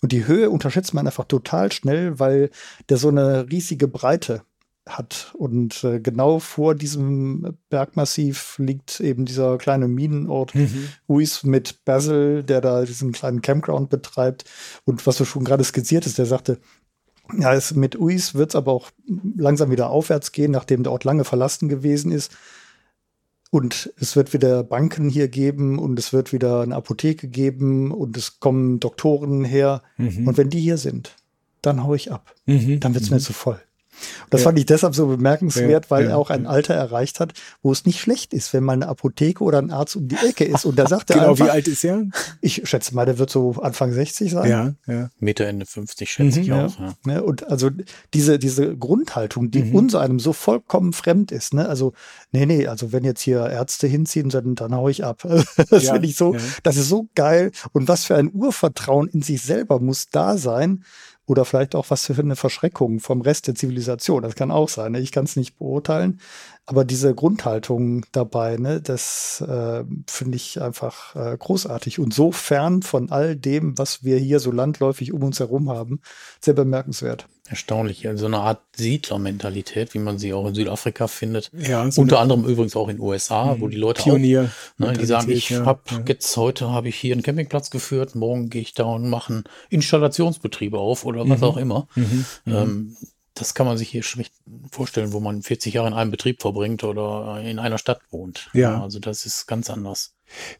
Und die Höhe unterschätzt man einfach total schnell, weil der so eine riesige Breite hat. Und äh, genau vor diesem Bergmassiv liegt eben dieser kleine Minenort mhm. Uis mit Basil, der da diesen kleinen Campground betreibt. Und was du schon gerade skizziert hast, der sagte, ja, es, mit Uis wird es aber auch langsam wieder aufwärts gehen, nachdem der Ort lange verlassen gewesen ist. Und es wird wieder Banken hier geben und es wird wieder eine Apotheke geben und es kommen Doktoren her. Mhm. Und wenn die hier sind, dann hau ich ab. Mhm. Dann wird's mhm. mir zu voll. Das ja. fand ich deshalb so bemerkenswert, weil ja, er auch ein Alter erreicht hat, wo es nicht schlecht ist, wenn mal eine Apotheke oder ein Arzt um die Ecke ist. Und da sagt er Genau, einfach, wie alt ist er? Ich schätze mal, der wird so Anfang 60 sein. Ja, ja. Meter Ende 50 schätze mhm, ich auch. Ja. Und also diese, diese Grundhaltung, die mhm. uns einem so vollkommen fremd ist. Ne? Also, nee, nee, also wenn jetzt hier Ärzte hinziehen, dann, dann hau ich ab. das finde ich so, das ist so geil. Und was für ein Urvertrauen in sich selber muss da sein, oder vielleicht auch was für eine Verschreckung vom Rest der Zivilisation. Das kann auch sein. Ne? Ich kann es nicht beurteilen. Aber diese Grundhaltung dabei, ne, das äh, finde ich einfach äh, großartig und so fern von all dem, was wir hier so landläufig um uns herum haben, sehr bemerkenswert. Erstaunlich, also eine Art Siedlermentalität, wie man sie auch in Südafrika findet. Ja, so Unter anderem übrigens auch in den USA, wo die Leute Pionier auch, ne, die sagen, ich ja, habe ja. jetzt heute habe ich hier einen Campingplatz geführt, morgen gehe ich da und mache einen Installationsbetriebe auf oder was mhm. auch immer. Mhm. Ähm, das kann man sich hier schlecht vorstellen, wo man 40 Jahre in einem Betrieb verbringt oder in einer Stadt wohnt. Ja. Also das ist ganz anders.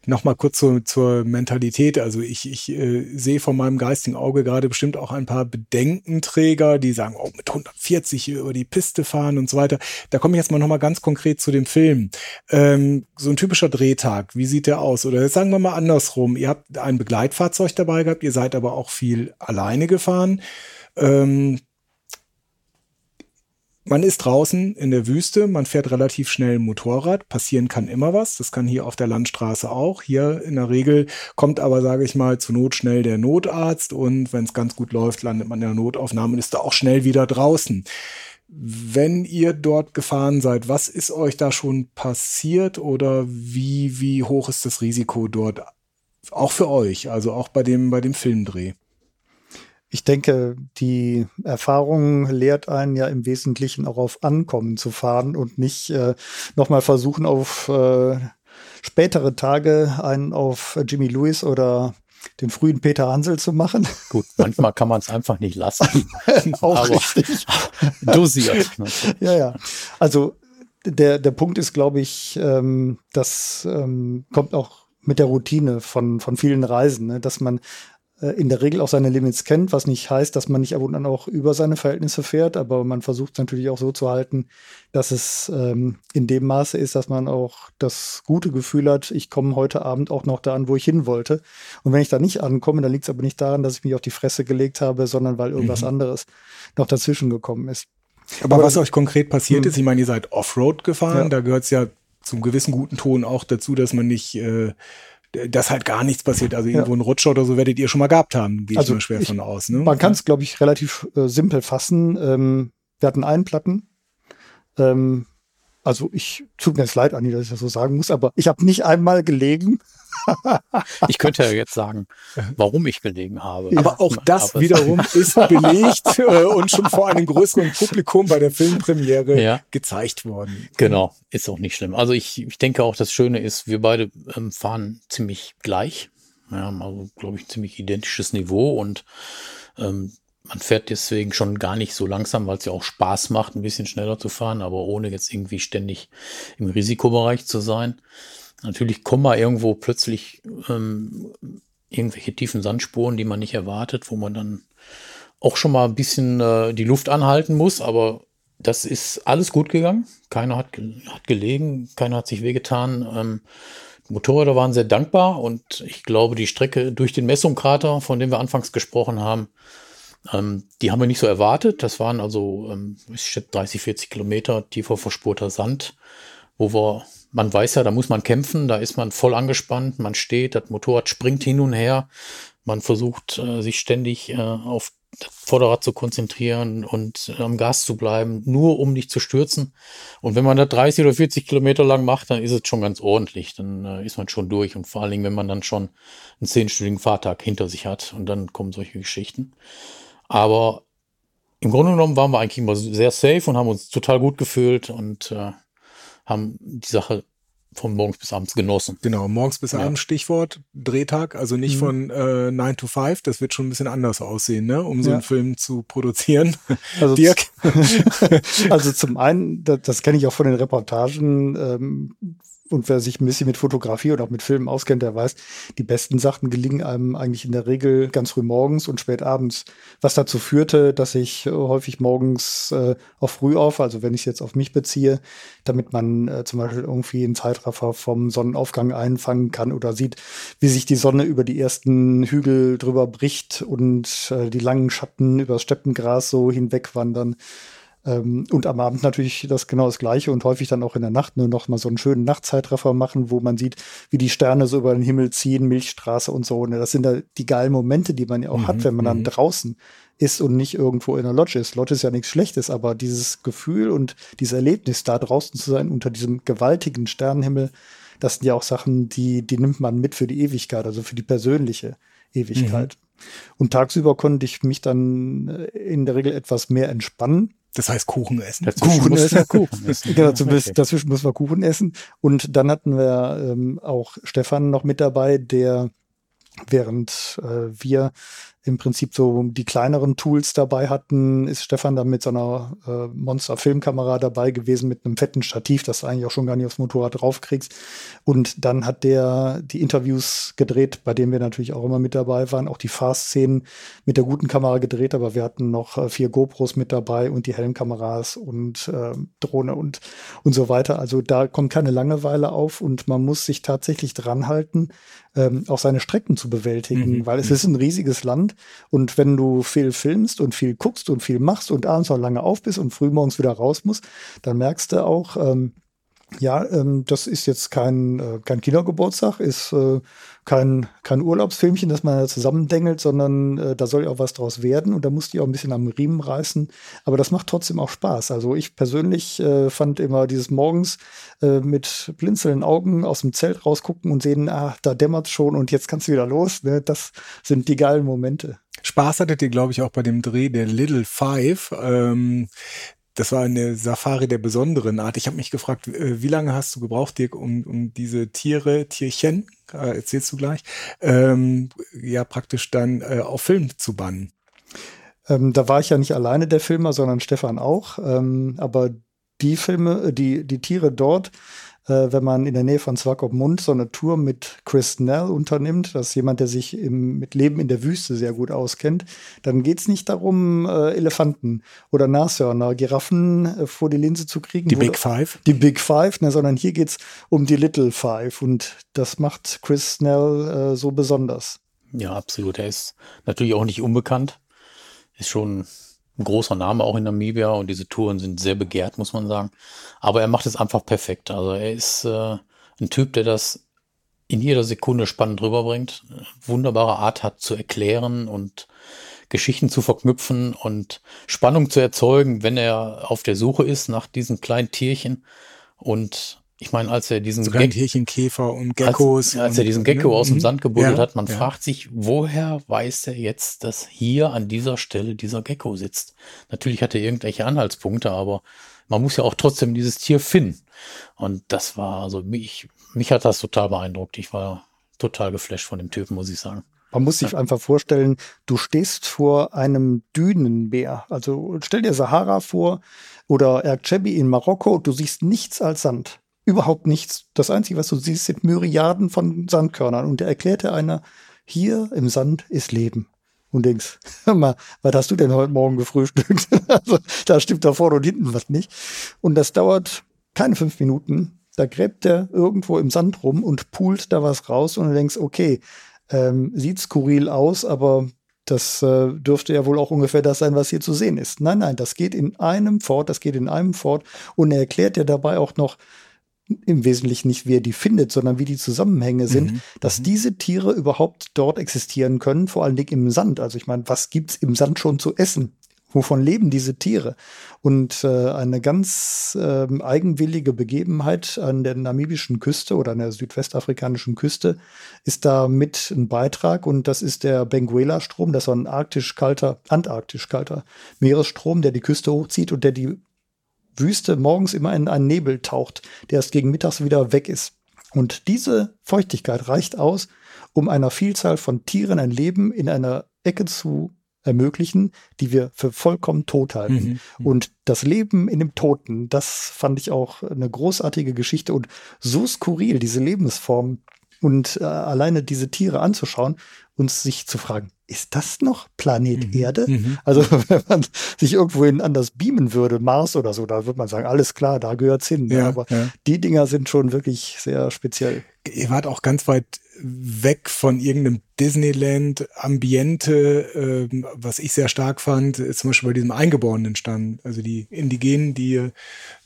Nochmal kurz zur, zur Mentalität. Also ich, ich äh, sehe von meinem geistigen Auge gerade bestimmt auch ein paar Bedenkenträger, die sagen, oh, mit 140 über die Piste fahren und so weiter. Da komme ich jetzt mal nochmal ganz konkret zu dem Film. Ähm, so ein typischer Drehtag, wie sieht der aus? Oder sagen wir mal andersrum. Ihr habt ein Begleitfahrzeug dabei gehabt, ihr seid aber auch viel alleine gefahren. Ähm, man ist draußen in der Wüste, man fährt relativ schnell Motorrad, passieren kann immer was, das kann hier auf der Landstraße auch. Hier in der Regel kommt aber, sage ich mal, zur Not schnell der Notarzt und wenn es ganz gut läuft, landet man in der Notaufnahme und ist da auch schnell wieder draußen. Wenn ihr dort gefahren seid, was ist euch da schon passiert oder wie, wie hoch ist das Risiko dort? Auch für euch, also auch bei dem, bei dem Filmdreh ich denke, die Erfahrung lehrt einen ja im Wesentlichen auch auf Ankommen zu fahren und nicht äh, nochmal versuchen, auf äh, spätere Tage einen auf Jimmy Lewis oder den frühen Peter Hansel zu machen. Gut, manchmal kann man es einfach nicht lassen. auch Aber richtig. Dosiert. Ne? Ja, ja. Also der, der Punkt ist, glaube ich, ähm, das ähm, kommt auch mit der Routine von, von vielen Reisen, ne? dass man in der Regel auch seine Limits kennt, was nicht heißt, dass man nicht ab und an auch über seine Verhältnisse fährt, aber man versucht es natürlich auch so zu halten, dass es ähm, in dem Maße ist, dass man auch das gute Gefühl hat, ich komme heute Abend auch noch da an, wo ich hin wollte. Und wenn ich da nicht ankomme, dann liegt es aber nicht daran, dass ich mich auf die Fresse gelegt habe, sondern weil irgendwas mhm. anderes noch dazwischen gekommen ist. Aber, aber was euch konkret passiert ist, ich meine, ihr seid Offroad gefahren, ja. da gehört es ja zum gewissen guten Ton auch dazu, dass man nicht äh, dass halt gar nichts passiert. Also irgendwo ja. ein Rutscher oder so werdet ihr schon mal gehabt haben, gehe also ich mal schwer ich, von aus. Ne? Man kann es, glaube ich, relativ äh, simpel fassen. Ähm, wir hatten einen Platten. Ähm, also ich tut mir jetzt leid, Anni, dass ich das so sagen muss, aber ich habe nicht einmal gelegen. ich könnte ja jetzt sagen, warum ich gelegen habe. Ja. Aber auch das aber wiederum ist belegt äh, und schon vor einem größeren Publikum bei der Filmpremiere ja. gezeigt worden. Genau, ist auch nicht schlimm. Also ich, ich denke auch, das Schöne ist, wir beide ähm, fahren ziemlich gleich. Wir haben also, glaube ich, ein ziemlich identisches Niveau und ähm, man fährt deswegen schon gar nicht so langsam, weil es ja auch Spaß macht, ein bisschen schneller zu fahren, aber ohne jetzt irgendwie ständig im Risikobereich zu sein. Natürlich kommen mal irgendwo plötzlich ähm, irgendwelche tiefen Sandspuren, die man nicht erwartet, wo man dann auch schon mal ein bisschen äh, die Luft anhalten muss, aber das ist alles gut gegangen. Keiner hat, hat gelegen, keiner hat sich wehgetan. Ähm, Motorräder waren sehr dankbar und ich glaube, die Strecke durch den Messungkrater, von dem wir anfangs gesprochen haben, ähm, die haben wir nicht so erwartet. Das waren also ähm, 30, 40 Kilometer tiefer verspurter Sand, wo wir, man weiß ja, da muss man kämpfen, da ist man voll angespannt, man steht, das Motorrad springt hin und her, man versucht äh, sich ständig äh, auf Vorderrad zu konzentrieren und am Gas zu bleiben, nur um nicht zu stürzen. Und wenn man das 30 oder 40 Kilometer lang macht, dann ist es schon ganz ordentlich. Dann äh, ist man schon durch. Und vor allen Dingen, wenn man dann schon einen zehnstündigen Fahrtag hinter sich hat und dann kommen solche Geschichten. Aber im Grunde genommen waren wir eigentlich immer sehr safe und haben uns total gut gefühlt und äh, haben die Sache von morgens bis abends genossen. Genau, morgens bis ja. abends Stichwort Drehtag, also nicht mhm. von äh, 9 to 5, das wird schon ein bisschen anders aussehen, ne, um so ja. einen Film zu produzieren. Also Dirk? also zum einen, das, das kenne ich auch von den Reportagen, ähm, und wer sich ein bisschen mit Fotografie oder auch mit Filmen auskennt, der weiß, die besten Sachen gelingen einem eigentlich in der Regel ganz früh morgens und spät abends. Was dazu führte, dass ich häufig morgens äh, auch früh auf, also wenn ich es jetzt auf mich beziehe, damit man äh, zum Beispiel irgendwie einen Zeitraffer vom Sonnenaufgang einfangen kann oder sieht, wie sich die Sonne über die ersten Hügel drüber bricht und äh, die langen Schatten über das Steppengras so hinwegwandern. Ähm, und am Abend natürlich das genau das Gleiche und häufig dann auch in der Nacht nur noch mal so einen schönen Nachtzeitraffer machen, wo man sieht, wie die Sterne so über den Himmel ziehen, Milchstraße und so. Ne? Das sind da die geilen Momente, die man ja auch mhm, hat, wenn man dann mhm. draußen ist und nicht irgendwo in der Lodge ist. Lodge ist ja nichts Schlechtes, aber dieses Gefühl und dieses Erlebnis, da draußen zu sein, unter diesem gewaltigen Sternenhimmel, das sind ja auch Sachen, die, die nimmt man mit für die Ewigkeit, also für die persönliche Ewigkeit. Mhm. Und tagsüber konnte ich mich dann äh, in der Regel etwas mehr entspannen das heißt Kuchen essen. Dazwischen Kuchen essen. Kuchen essen. genau, okay. dazwischen muss man Kuchen essen. Und dann hatten wir ähm, auch Stefan noch mit dabei, der während äh, wir im Prinzip so die kleineren Tools dabei hatten, ist Stefan dann mit so einer äh, Monster-Filmkamera dabei gewesen mit einem fetten Stativ, das du eigentlich auch schon gar nicht aufs Motorrad draufkriegst. Und dann hat der die Interviews gedreht, bei denen wir natürlich auch immer mit dabei waren, auch die Fahrszenen mit der guten Kamera gedreht, aber wir hatten noch äh, vier GoPros mit dabei und die Helmkameras und äh, Drohne und, und so weiter. Also da kommt keine Langeweile auf und man muss sich tatsächlich dran halten, ähm, auch seine Strecken zu bewältigen, mhm. weil es ist ein riesiges Land und wenn du viel filmst und viel guckst und viel machst und abends noch lange auf bist und frühmorgens wieder raus musst, dann merkst du auch, ähm, ja, ähm, das ist jetzt kein, äh, kein Kindergeburtstag, ist äh, kein, kein Urlaubsfilmchen, das man da zusammendengelt, sondern äh, da soll ja auch was draus werden und da musste ich auch ein bisschen am Riemen reißen. Aber das macht trotzdem auch Spaß. Also ich persönlich äh, fand immer dieses morgens äh, mit blinzelnden Augen aus dem Zelt rausgucken und sehen, ah, da dämmert schon und jetzt kannst du wieder los. Ne? Das sind die geilen Momente. Spaß hattet ihr, glaube ich, auch bei dem Dreh der Little Five. Ähm, das war eine Safari der besonderen Art. Ich habe mich gefragt, äh, wie lange hast du gebraucht, Dirk, um, um diese Tiere, Tierchen, äh, erzählst du gleich, ähm, ja praktisch dann äh, auf Film zu bannen? Ähm, da war ich ja nicht alleine der Filmer, sondern Stefan auch. Ähm, aber die Filme, die, die Tiere dort äh, wenn man in der Nähe von Swakopmund so eine Tour mit Chris Nell unternimmt, das ist jemand, der sich im, mit Leben in der Wüste sehr gut auskennt, dann geht es nicht darum, äh, Elefanten oder Nashörner, Giraffen äh, vor die Linse zu kriegen. Die Big Five? Die Big Five, ne, sondern hier geht es um die Little Five und das macht Chris Snell äh, so besonders. Ja, absolut. Er ist natürlich auch nicht unbekannt. Ist schon ein großer Name auch in Namibia und diese Touren sind sehr begehrt, muss man sagen. Aber er macht es einfach perfekt. Also er ist äh, ein Typ, der das in jeder Sekunde spannend rüberbringt, wunderbare Art hat zu erklären und Geschichten zu verknüpfen und Spannung zu erzeugen, wenn er auf der Suche ist nach diesen kleinen Tierchen und ich meine, als er diesen Sogar Käfer und Geckos. Als, als er diesen Gecko ne? aus dem mhm. Sand gebuddelt ja, hat, man ja. fragt sich, woher weiß er jetzt, dass hier an dieser Stelle dieser Gecko sitzt? Natürlich hat er irgendwelche Anhaltspunkte, aber man muss ja auch trotzdem dieses Tier finden. Und das war, also mich, mich hat das total beeindruckt. Ich war total geflasht von dem Typen, muss ich sagen. Man muss sich einfach vorstellen, du stehst vor einem Dünenbär. Also stell dir Sahara vor oder Erchebi in Marokko, du siehst nichts als Sand überhaupt nichts. Das Einzige, was du siehst, sind Myriaden von Sandkörnern. Und da erklärte einer, hier im Sand ist Leben. Und denkst, hör mal, was hast du denn heute Morgen gefrühstückt? also, da stimmt da vorne und hinten was nicht. Und das dauert keine fünf Minuten. Da gräbt er irgendwo im Sand rum und poolt da was raus und du denkst, okay, ähm, sieht skurril aus, aber das äh, dürfte ja wohl auch ungefähr das sein, was hier zu sehen ist. Nein, nein, das geht in einem fort, das geht in einem fort. Und er erklärt ja dabei auch noch, im Wesentlichen nicht, wie er die findet, sondern wie die Zusammenhänge sind, mhm. dass mhm. diese Tiere überhaupt dort existieren können, vor allen Dingen im Sand. Also ich meine, was gibt's im Sand schon zu essen? Wovon leben diese Tiere? Und äh, eine ganz äh, eigenwillige Begebenheit an der namibischen Küste oder an der südwestafrikanischen Küste ist da mit ein Beitrag und das ist der Benguela-Strom, das ist ein arktisch kalter, antarktisch kalter Meeresstrom, der die Küste hochzieht und der die Wüste morgens immer in einen Nebel taucht, der erst gegen mittags wieder weg ist. Und diese Feuchtigkeit reicht aus, um einer Vielzahl von Tieren ein Leben in einer Ecke zu ermöglichen, die wir für vollkommen tot halten. Mhm, mhm. Und das Leben in dem Toten, das fand ich auch eine großartige Geschichte und so skurril, diese Lebensform und äh, alleine diese Tiere anzuschauen und sich zu fragen, ist das noch Planet mhm. Erde? Mhm. Also wenn man sich irgendwohin anders beamen würde, Mars oder so, da würde man sagen, alles klar, da gehört's hin. Ja, Aber ja. die Dinger sind schon wirklich sehr speziell. Ihr wart auch ganz weit weg von irgendeinem Disneyland-Ambiente, äh, was ich sehr stark fand, ist zum Beispiel bei diesem Eingeborenen stand, also die Indigenen, die ihr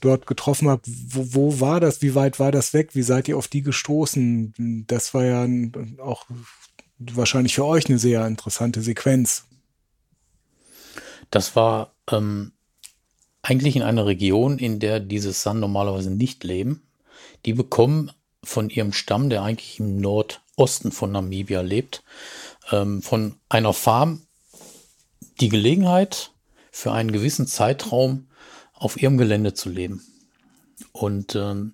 dort getroffen habt. Wo, wo war das? Wie weit war das weg? Wie seid ihr auf die gestoßen? Das war ja auch wahrscheinlich für euch eine sehr interessante Sequenz. Das war ähm, eigentlich in einer Region, in der diese San normalerweise nicht leben. Die bekommen von ihrem Stamm, der eigentlich im Nordosten von Namibia lebt, ähm, von einer Farm die Gelegenheit, für einen gewissen Zeitraum auf ihrem Gelände zu leben. Und ähm,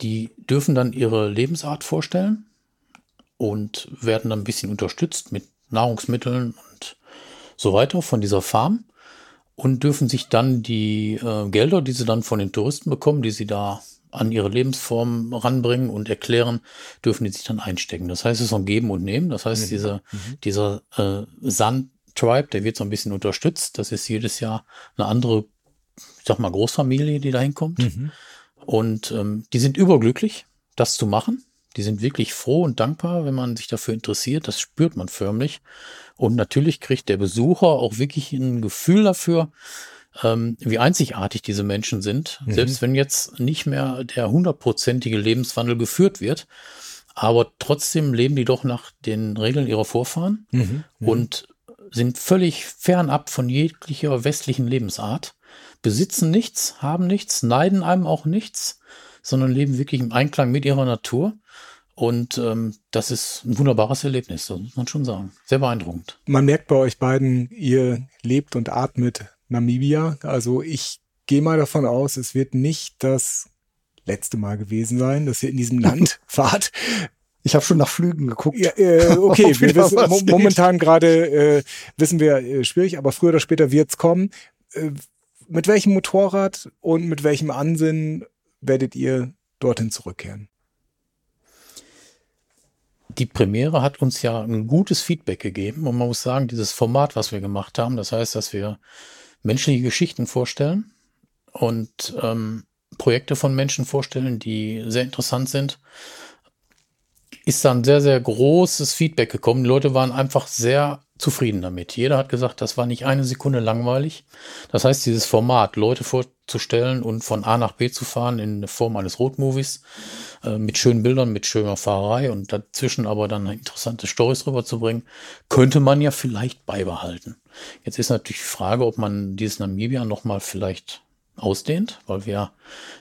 die dürfen dann ihre Lebensart vorstellen und werden dann ein bisschen unterstützt mit Nahrungsmitteln und so weiter von dieser Farm und dürfen sich dann die äh, Gelder, die sie dann von den Touristen bekommen, die sie da an ihre Lebensform ranbringen und erklären, dürfen die sich dann einstecken. Das heißt, es ist ein Geben und Nehmen. Das heißt, mhm. dieser, mhm. dieser äh, Sun-Tribe, der wird so ein bisschen unterstützt. Das ist jedes Jahr eine andere, ich sag mal, Großfamilie, die da hinkommt. Mhm. Und ähm, die sind überglücklich, das zu machen. Die sind wirklich froh und dankbar, wenn man sich dafür interessiert. Das spürt man förmlich. Und natürlich kriegt der Besucher auch wirklich ein Gefühl dafür, ähm, wie einzigartig diese Menschen sind. Mhm. Selbst wenn jetzt nicht mehr der hundertprozentige Lebenswandel geführt wird, aber trotzdem leben die doch nach den Regeln ihrer Vorfahren mhm. Mhm. und sind völlig fernab von jeglicher westlichen Lebensart, besitzen nichts, haben nichts, neiden einem auch nichts, sondern leben wirklich im Einklang mit ihrer Natur. Und ähm, das ist ein wunderbares Erlebnis, so muss man schon sagen. Sehr beeindruckend. Man merkt bei euch beiden, ihr lebt und atmet Namibia. Also ich gehe mal davon aus, es wird nicht das letzte Mal gewesen sein, dass ihr in diesem Land fahrt. Ich habe schon nach Flügen geguckt. Ja, äh, okay, wir wissen, momentan gerade äh, wissen wir äh, schwierig, aber früher oder später wird's kommen. Äh, mit welchem Motorrad und mit welchem Ansinnen werdet ihr dorthin zurückkehren? die Premiere hat uns ja ein gutes Feedback gegeben und man muss sagen, dieses Format, was wir gemacht haben, das heißt, dass wir menschliche Geschichten vorstellen und ähm, Projekte von Menschen vorstellen, die sehr interessant sind, ist dann sehr, sehr großes Feedback gekommen. Die Leute waren einfach sehr zufrieden damit. Jeder hat gesagt, das war nicht eine Sekunde langweilig. Das heißt, dieses Format, Leute vorzustellen und von A nach B zu fahren in Form eines Roadmovies äh, mit schönen Bildern, mit schöner Fahrerei und dazwischen aber dann interessante Stories rüberzubringen, könnte man ja vielleicht beibehalten. Jetzt ist natürlich die Frage, ob man dieses Namibia nochmal vielleicht ausdehnt, weil wir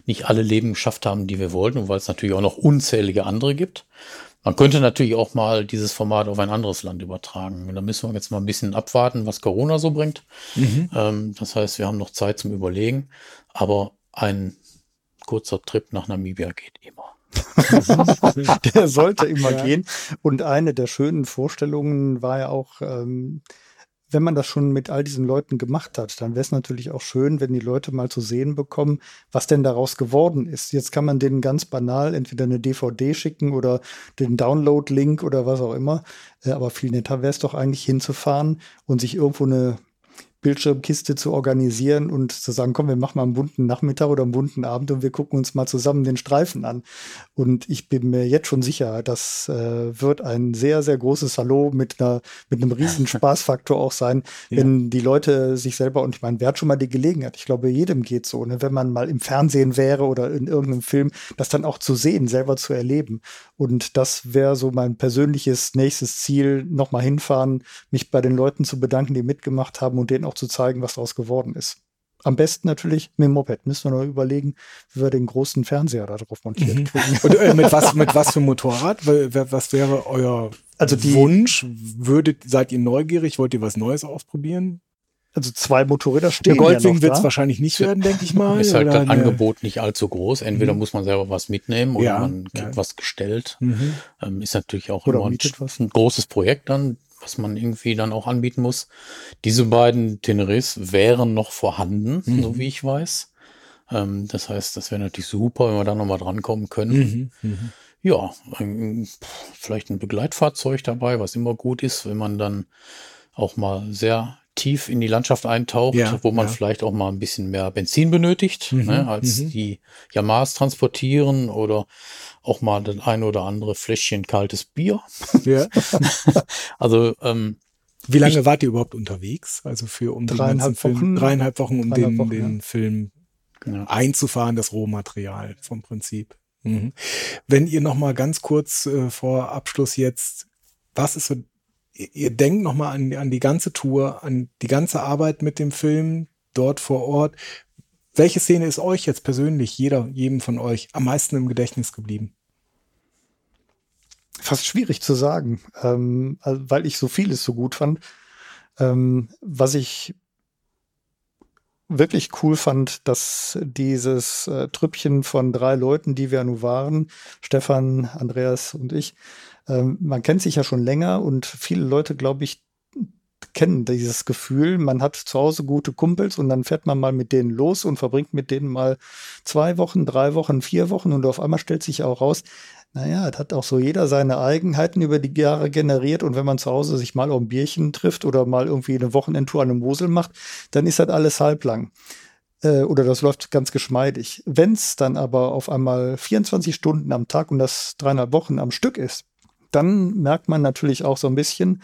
nicht alle Leben geschafft haben, die wir wollten und weil es natürlich auch noch unzählige andere gibt. Man könnte natürlich auch mal dieses Format auf ein anderes Land übertragen. Da müssen wir jetzt mal ein bisschen abwarten, was Corona so bringt. Mhm. Ähm, das heißt, wir haben noch Zeit zum Überlegen. Aber ein kurzer Trip nach Namibia geht immer. der sollte immer ja. gehen. Und eine der schönen Vorstellungen war ja auch, ähm, wenn man das schon mit all diesen Leuten gemacht hat, dann wäre es natürlich auch schön, wenn die Leute mal zu sehen bekommen, was denn daraus geworden ist. Jetzt kann man denen ganz banal entweder eine DVD schicken oder den Download-Link oder was auch immer. Äh, aber viel netter wäre es doch eigentlich hinzufahren und sich irgendwo eine Bildschirmkiste zu organisieren und zu sagen, komm, wir machen mal einen bunten Nachmittag oder einen bunten Abend und wir gucken uns mal zusammen den Streifen an. Und ich bin mir jetzt schon sicher, das äh, wird ein sehr, sehr großes Hallo mit einer, mit einem riesen Spaßfaktor auch sein, ja. wenn die Leute sich selber, und ich meine, wer hat schon mal die Gelegenheit? Ich glaube, jedem geht so, ne? wenn man mal im Fernsehen wäre oder in irgendeinem Film, das dann auch zu sehen, selber zu erleben. Und das wäre so mein persönliches nächstes Ziel, nochmal hinfahren, mich bei den Leuten zu bedanken, die mitgemacht haben und denen auch zu zeigen, was daraus geworden ist. Am besten natürlich mit dem Moped. Müssen wir noch überlegen, wie wir den großen Fernseher da drauf montiert mhm. kriegen. Und äh, mit was, mit was für Motorrad? Was wäre euer also die, Wunsch? Würdet, seid ihr neugierig? Wollt ihr was Neues ausprobieren? Also zwei Motorräder stehen. Der Goldwing ja wird es wahrscheinlich nicht werden, denke ich mal. Ist halt das Angebot nicht allzu groß. Entweder mhm. muss man selber was mitnehmen oder ja, man kriegt ja. was gestellt. Mhm. Ähm, ist natürlich auch immer ein, ein, großes Projekt dann was man irgendwie dann auch anbieten muss. Diese beiden Teneris wären noch vorhanden, mhm. so wie ich weiß. Ähm, das heißt, das wäre natürlich super, wenn wir da nochmal drankommen können. Mhm. Mhm. Ja, ein, vielleicht ein Begleitfahrzeug dabei, was immer gut ist, wenn man dann auch mal sehr tief in die Landschaft eintaucht, ja, wo man ja. vielleicht auch mal ein bisschen mehr Benzin benötigt, mhm, ne, als mhm. die Yamahas transportieren oder auch mal das ein oder andere Fläschchen kaltes Bier. Ja. also ähm, wie lange ich, wart ihr überhaupt unterwegs? Also für um dreieinhalb Wochen, Film, dreieinhalb Wochen, um dreieinhalb den, Wochen, den ja. Film genau. einzufahren, das Rohmaterial vom Prinzip. Mhm. Wenn ihr noch mal ganz kurz äh, vor Abschluss jetzt, was ist so, ihr, denkt noch mal an, an die ganze Tour, an die ganze Arbeit mit dem Film dort vor Ort. Welche Szene ist euch jetzt persönlich, jeder, jedem von euch, am meisten im Gedächtnis geblieben? fast schwierig zu sagen, ähm, weil ich so vieles so gut fand. Ähm, was ich wirklich cool fand, dass dieses äh, Trüppchen von drei Leuten, die wir nun waren, Stefan, Andreas und ich, ähm, man kennt sich ja schon länger und viele Leute, glaube ich, kennen dieses Gefühl, man hat zu Hause gute Kumpels und dann fährt man mal mit denen los und verbringt mit denen mal zwei Wochen, drei Wochen, vier Wochen und auf einmal stellt sich auch raus, naja, es hat auch so jeder seine Eigenheiten über die Jahre generiert und wenn man zu Hause sich mal ein Bierchen trifft oder mal irgendwie eine Wochenendtour an der Mosel macht, dann ist das alles halblang. Äh, oder das läuft ganz geschmeidig. Wenn es dann aber auf einmal 24 Stunden am Tag und das dreieinhalb Wochen am Stück ist, dann merkt man natürlich auch so ein bisschen,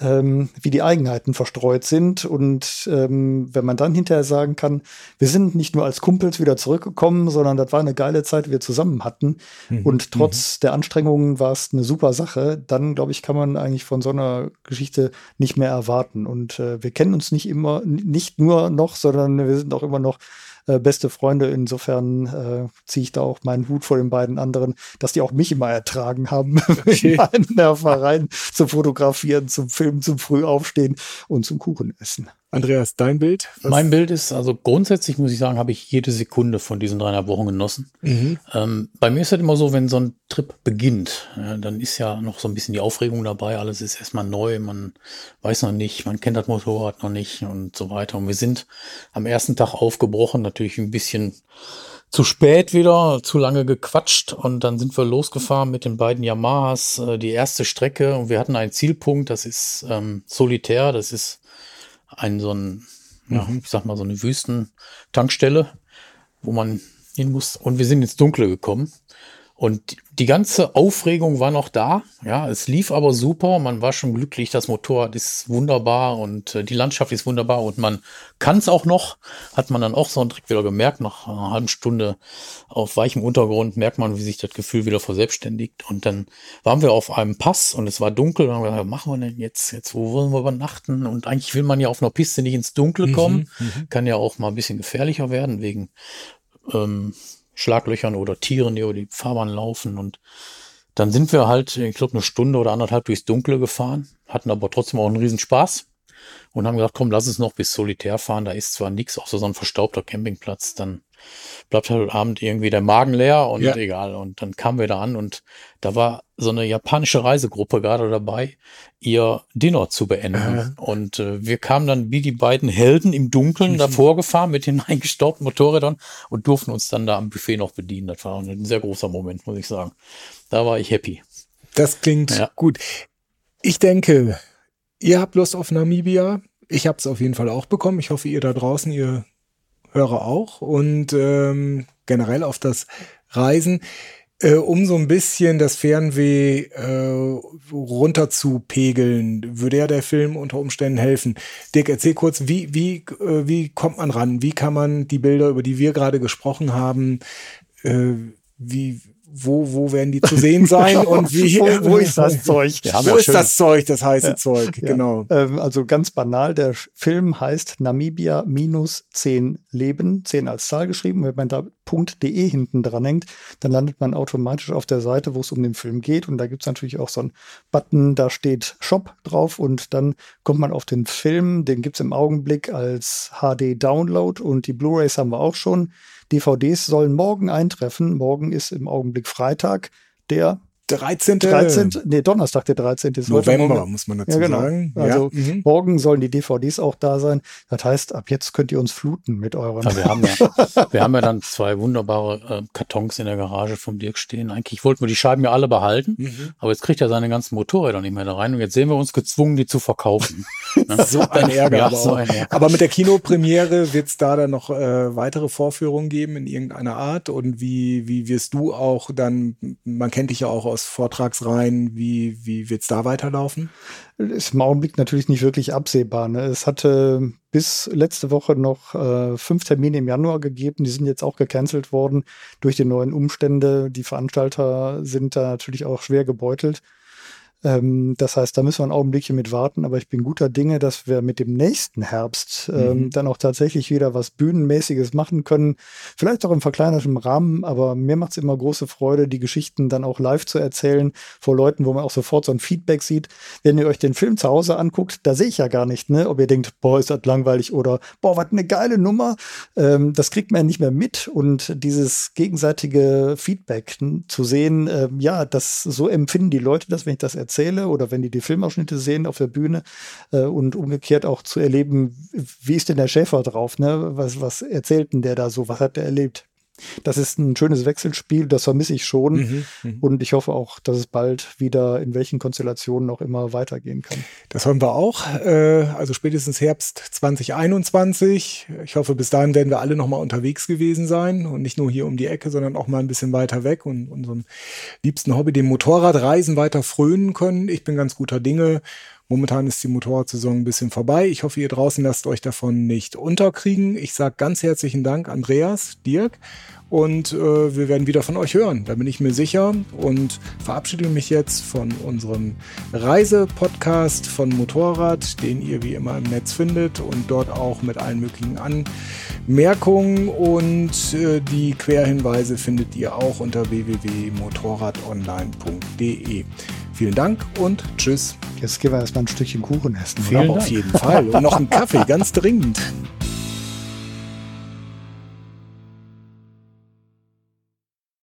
ähm, wie die Eigenheiten verstreut sind. Und ähm, wenn man dann hinterher sagen kann, wir sind nicht nur als Kumpels wieder zurückgekommen, sondern das war eine geile Zeit, die wir zusammen hatten. Mhm. Und trotz mhm. der Anstrengungen war es eine super Sache, dann glaube ich, kann man eigentlich von so einer Geschichte nicht mehr erwarten. Und äh, wir kennen uns nicht immer, nicht nur noch, sondern wir sind auch immer noch äh, beste Freunde. Insofern äh, ziehe ich da auch meinen Hut vor den beiden anderen, dass die auch mich immer ertragen haben, okay. meinen Nervereien zu fotografieren, zum Filmen, zum Frühaufstehen und zum Kuchen essen. Andreas, dein Bild? Was? Mein Bild ist, also grundsätzlich muss ich sagen, habe ich jede Sekunde von diesen dreieinhalb Wochen genossen. Mhm. Ähm, bei mir ist halt immer so, wenn so ein Trip beginnt, ja, dann ist ja noch so ein bisschen die Aufregung dabei. Alles ist erstmal neu, man weiß noch nicht, man kennt das Motorrad noch nicht und so weiter. Und wir sind am ersten Tag aufgebrochen, natürlich ein bisschen zu spät wieder, zu lange gequatscht und dann sind wir losgefahren mit den beiden Yamahas, äh, die erste Strecke und wir hatten einen Zielpunkt, das ist ähm, Solitär, das ist ein so ein, ja, mhm. ich sag mal, so eine Wüstentankstelle, wo man hin muss. Und wir sind ins Dunkle gekommen. Und die ganze Aufregung war noch da. Ja, es lief aber super. Man war schon glücklich. Das Motorrad ist wunderbar und äh, die Landschaft ist wunderbar und man kann es auch noch. Hat man dann auch so direkt wieder gemerkt. Nach einer halben Stunde auf weichem Untergrund merkt man, wie sich das Gefühl wieder verselbstständigt. Und dann waren wir auf einem Pass und es war dunkel. Und dann haben wir gesagt, was machen wir denn jetzt? Jetzt, wo wollen wir übernachten? Und eigentlich will man ja auf einer Piste nicht ins Dunkle mhm, kommen. Mhm, kann ja auch mal ein bisschen gefährlicher werden wegen ähm, Schlaglöchern oder Tieren, die über die Fahrbahn laufen. Und dann sind wir halt, ich glaube, eine Stunde oder anderthalb durchs Dunkle gefahren, hatten aber trotzdem auch einen Riesenspaß und haben gesagt, komm, lass uns noch bis Solitär fahren. Da ist zwar nichts, auch so ein verstaubter Campingplatz. Dann bleibt halt Abend irgendwie der Magen leer und ja. egal. Und dann kamen wir da an und da war so eine japanische Reisegruppe gerade dabei, ihr Dinner zu beenden. Mhm. Und äh, wir kamen dann wie die beiden Helden im Dunkeln mhm. davor gefahren mit den eingestaubten Motorrädern und durften uns dann da am Buffet noch bedienen. Das war ein sehr großer Moment, muss ich sagen. Da war ich happy. Das klingt ja. gut. Ich denke, ihr habt Lust auf Namibia ich habe es auf jeden Fall auch bekommen. Ich hoffe, ihr da draußen, ihr Hörer auch. Und ähm, generell auf das Reisen äh, um so ein bisschen das Fernweh äh, runter zu pegeln, würde ja der Film unter Umständen helfen. Dirk, erzähl kurz, wie, wie, äh, wie kommt man ran? Wie kann man die Bilder, über die wir gerade gesprochen haben, äh, wie, wo, wo werden die zu sehen sein und wie, wo, wo ist das Zeug? Ja, wo ist schön. das Zeug, das heiße ja, Zeug, ja. genau. Ähm, also ganz banal, der Film heißt Namibia minus 10 Leben, 10 als Zahl geschrieben. Wenn man da .de hinten dran hängt, dann landet man automatisch auf der Seite, wo es um den Film geht. Und da gibt es natürlich auch so einen Button, da steht Shop drauf und dann kommt man auf den Film. Den gibt es im Augenblick als HD-Download und die Blu-rays haben wir auch schon. DVDs sollen morgen eintreffen. Morgen ist im Augenblick Freitag, der 13. 13. Nee, Donnerstag, der 13. ist November, morgen. muss man dazu ja, genau. sagen. Also ja. mhm. morgen sollen die DVDs auch da sein. Das heißt, ab jetzt könnt ihr uns fluten mit euren. Ja, wir, haben ja, wir haben ja dann zwei wunderbare äh, Kartons in der Garage vom Dirk stehen. Eigentlich wollten wir die Scheiben ja alle behalten, mhm. aber jetzt kriegt er seine ganzen Motorräder nicht mehr da rein und jetzt sehen wir uns gezwungen, die zu verkaufen. Ne? so ein Ärger. ja, aber, so ein Ärger. aber mit der Kinopremiere wird es da dann noch äh, weitere Vorführungen geben in irgendeiner Art und wie, wie wirst du auch dann, man kennt dich ja auch aus Vortragsreihen, wie, wie wird es da weiterlaufen? Ist im Augenblick natürlich nicht wirklich absehbar. Ne? Es hatte bis letzte Woche noch äh, fünf Termine im Januar gegeben. Die sind jetzt auch gecancelt worden durch die neuen Umstände. Die Veranstalter sind da natürlich auch schwer gebeutelt. Ähm, das heißt, da müssen wir ein Augenblickchen mit warten, aber ich bin guter Dinge, dass wir mit dem nächsten Herbst ähm, mhm. dann auch tatsächlich wieder was Bühnenmäßiges machen können. Vielleicht auch im verkleinerten Rahmen, aber mir macht es immer große Freude, die Geschichten dann auch live zu erzählen vor Leuten, wo man auch sofort so ein Feedback sieht. Wenn ihr euch den Film zu Hause anguckt, da sehe ich ja gar nicht, ne, ob ihr denkt, boah, ist das langweilig oder boah, was eine geile Nummer. Ähm, das kriegt man ja nicht mehr mit und dieses gegenseitige Feedback zu sehen, äh, ja, das so empfinden die Leute das, wenn ich das erzähle erzähle oder wenn die die Filmausschnitte sehen auf der Bühne äh, und umgekehrt auch zu erleben, wie ist denn der Schäfer drauf, ne? Was, was erzählt denn der da so, was hat der erlebt? Das ist ein schönes Wechselspiel, das vermisse ich schon. Mhm, mh. Und ich hoffe auch, dass es bald wieder in welchen Konstellationen auch immer weitergehen kann. Das hoffen wir auch. Äh, also spätestens Herbst 2021. Ich hoffe, bis dahin werden wir alle nochmal unterwegs gewesen sein und nicht nur hier um die Ecke, sondern auch mal ein bisschen weiter weg und unserem liebsten Hobby, dem Motorradreisen, weiter frönen können. Ich bin ganz guter Dinge Momentan ist die Motorradsaison ein bisschen vorbei. Ich hoffe, ihr draußen lasst euch davon nicht unterkriegen. Ich sage ganz herzlichen Dank, Andreas, Dirk. Und äh, wir werden wieder von euch hören, da bin ich mir sicher. Und verabschiede mich jetzt von unserem Reisepodcast von Motorrad, den ihr wie immer im Netz findet und dort auch mit allen möglichen Anmerkungen. Und äh, die Querhinweise findet ihr auch unter www.motorradonline.de. Vielen Dank und tschüss. Jetzt gehen wir erstmal ein Stückchen Kuchen essen. Vielen Dank. Auf jeden Fall. Und noch einen Kaffee, ganz dringend.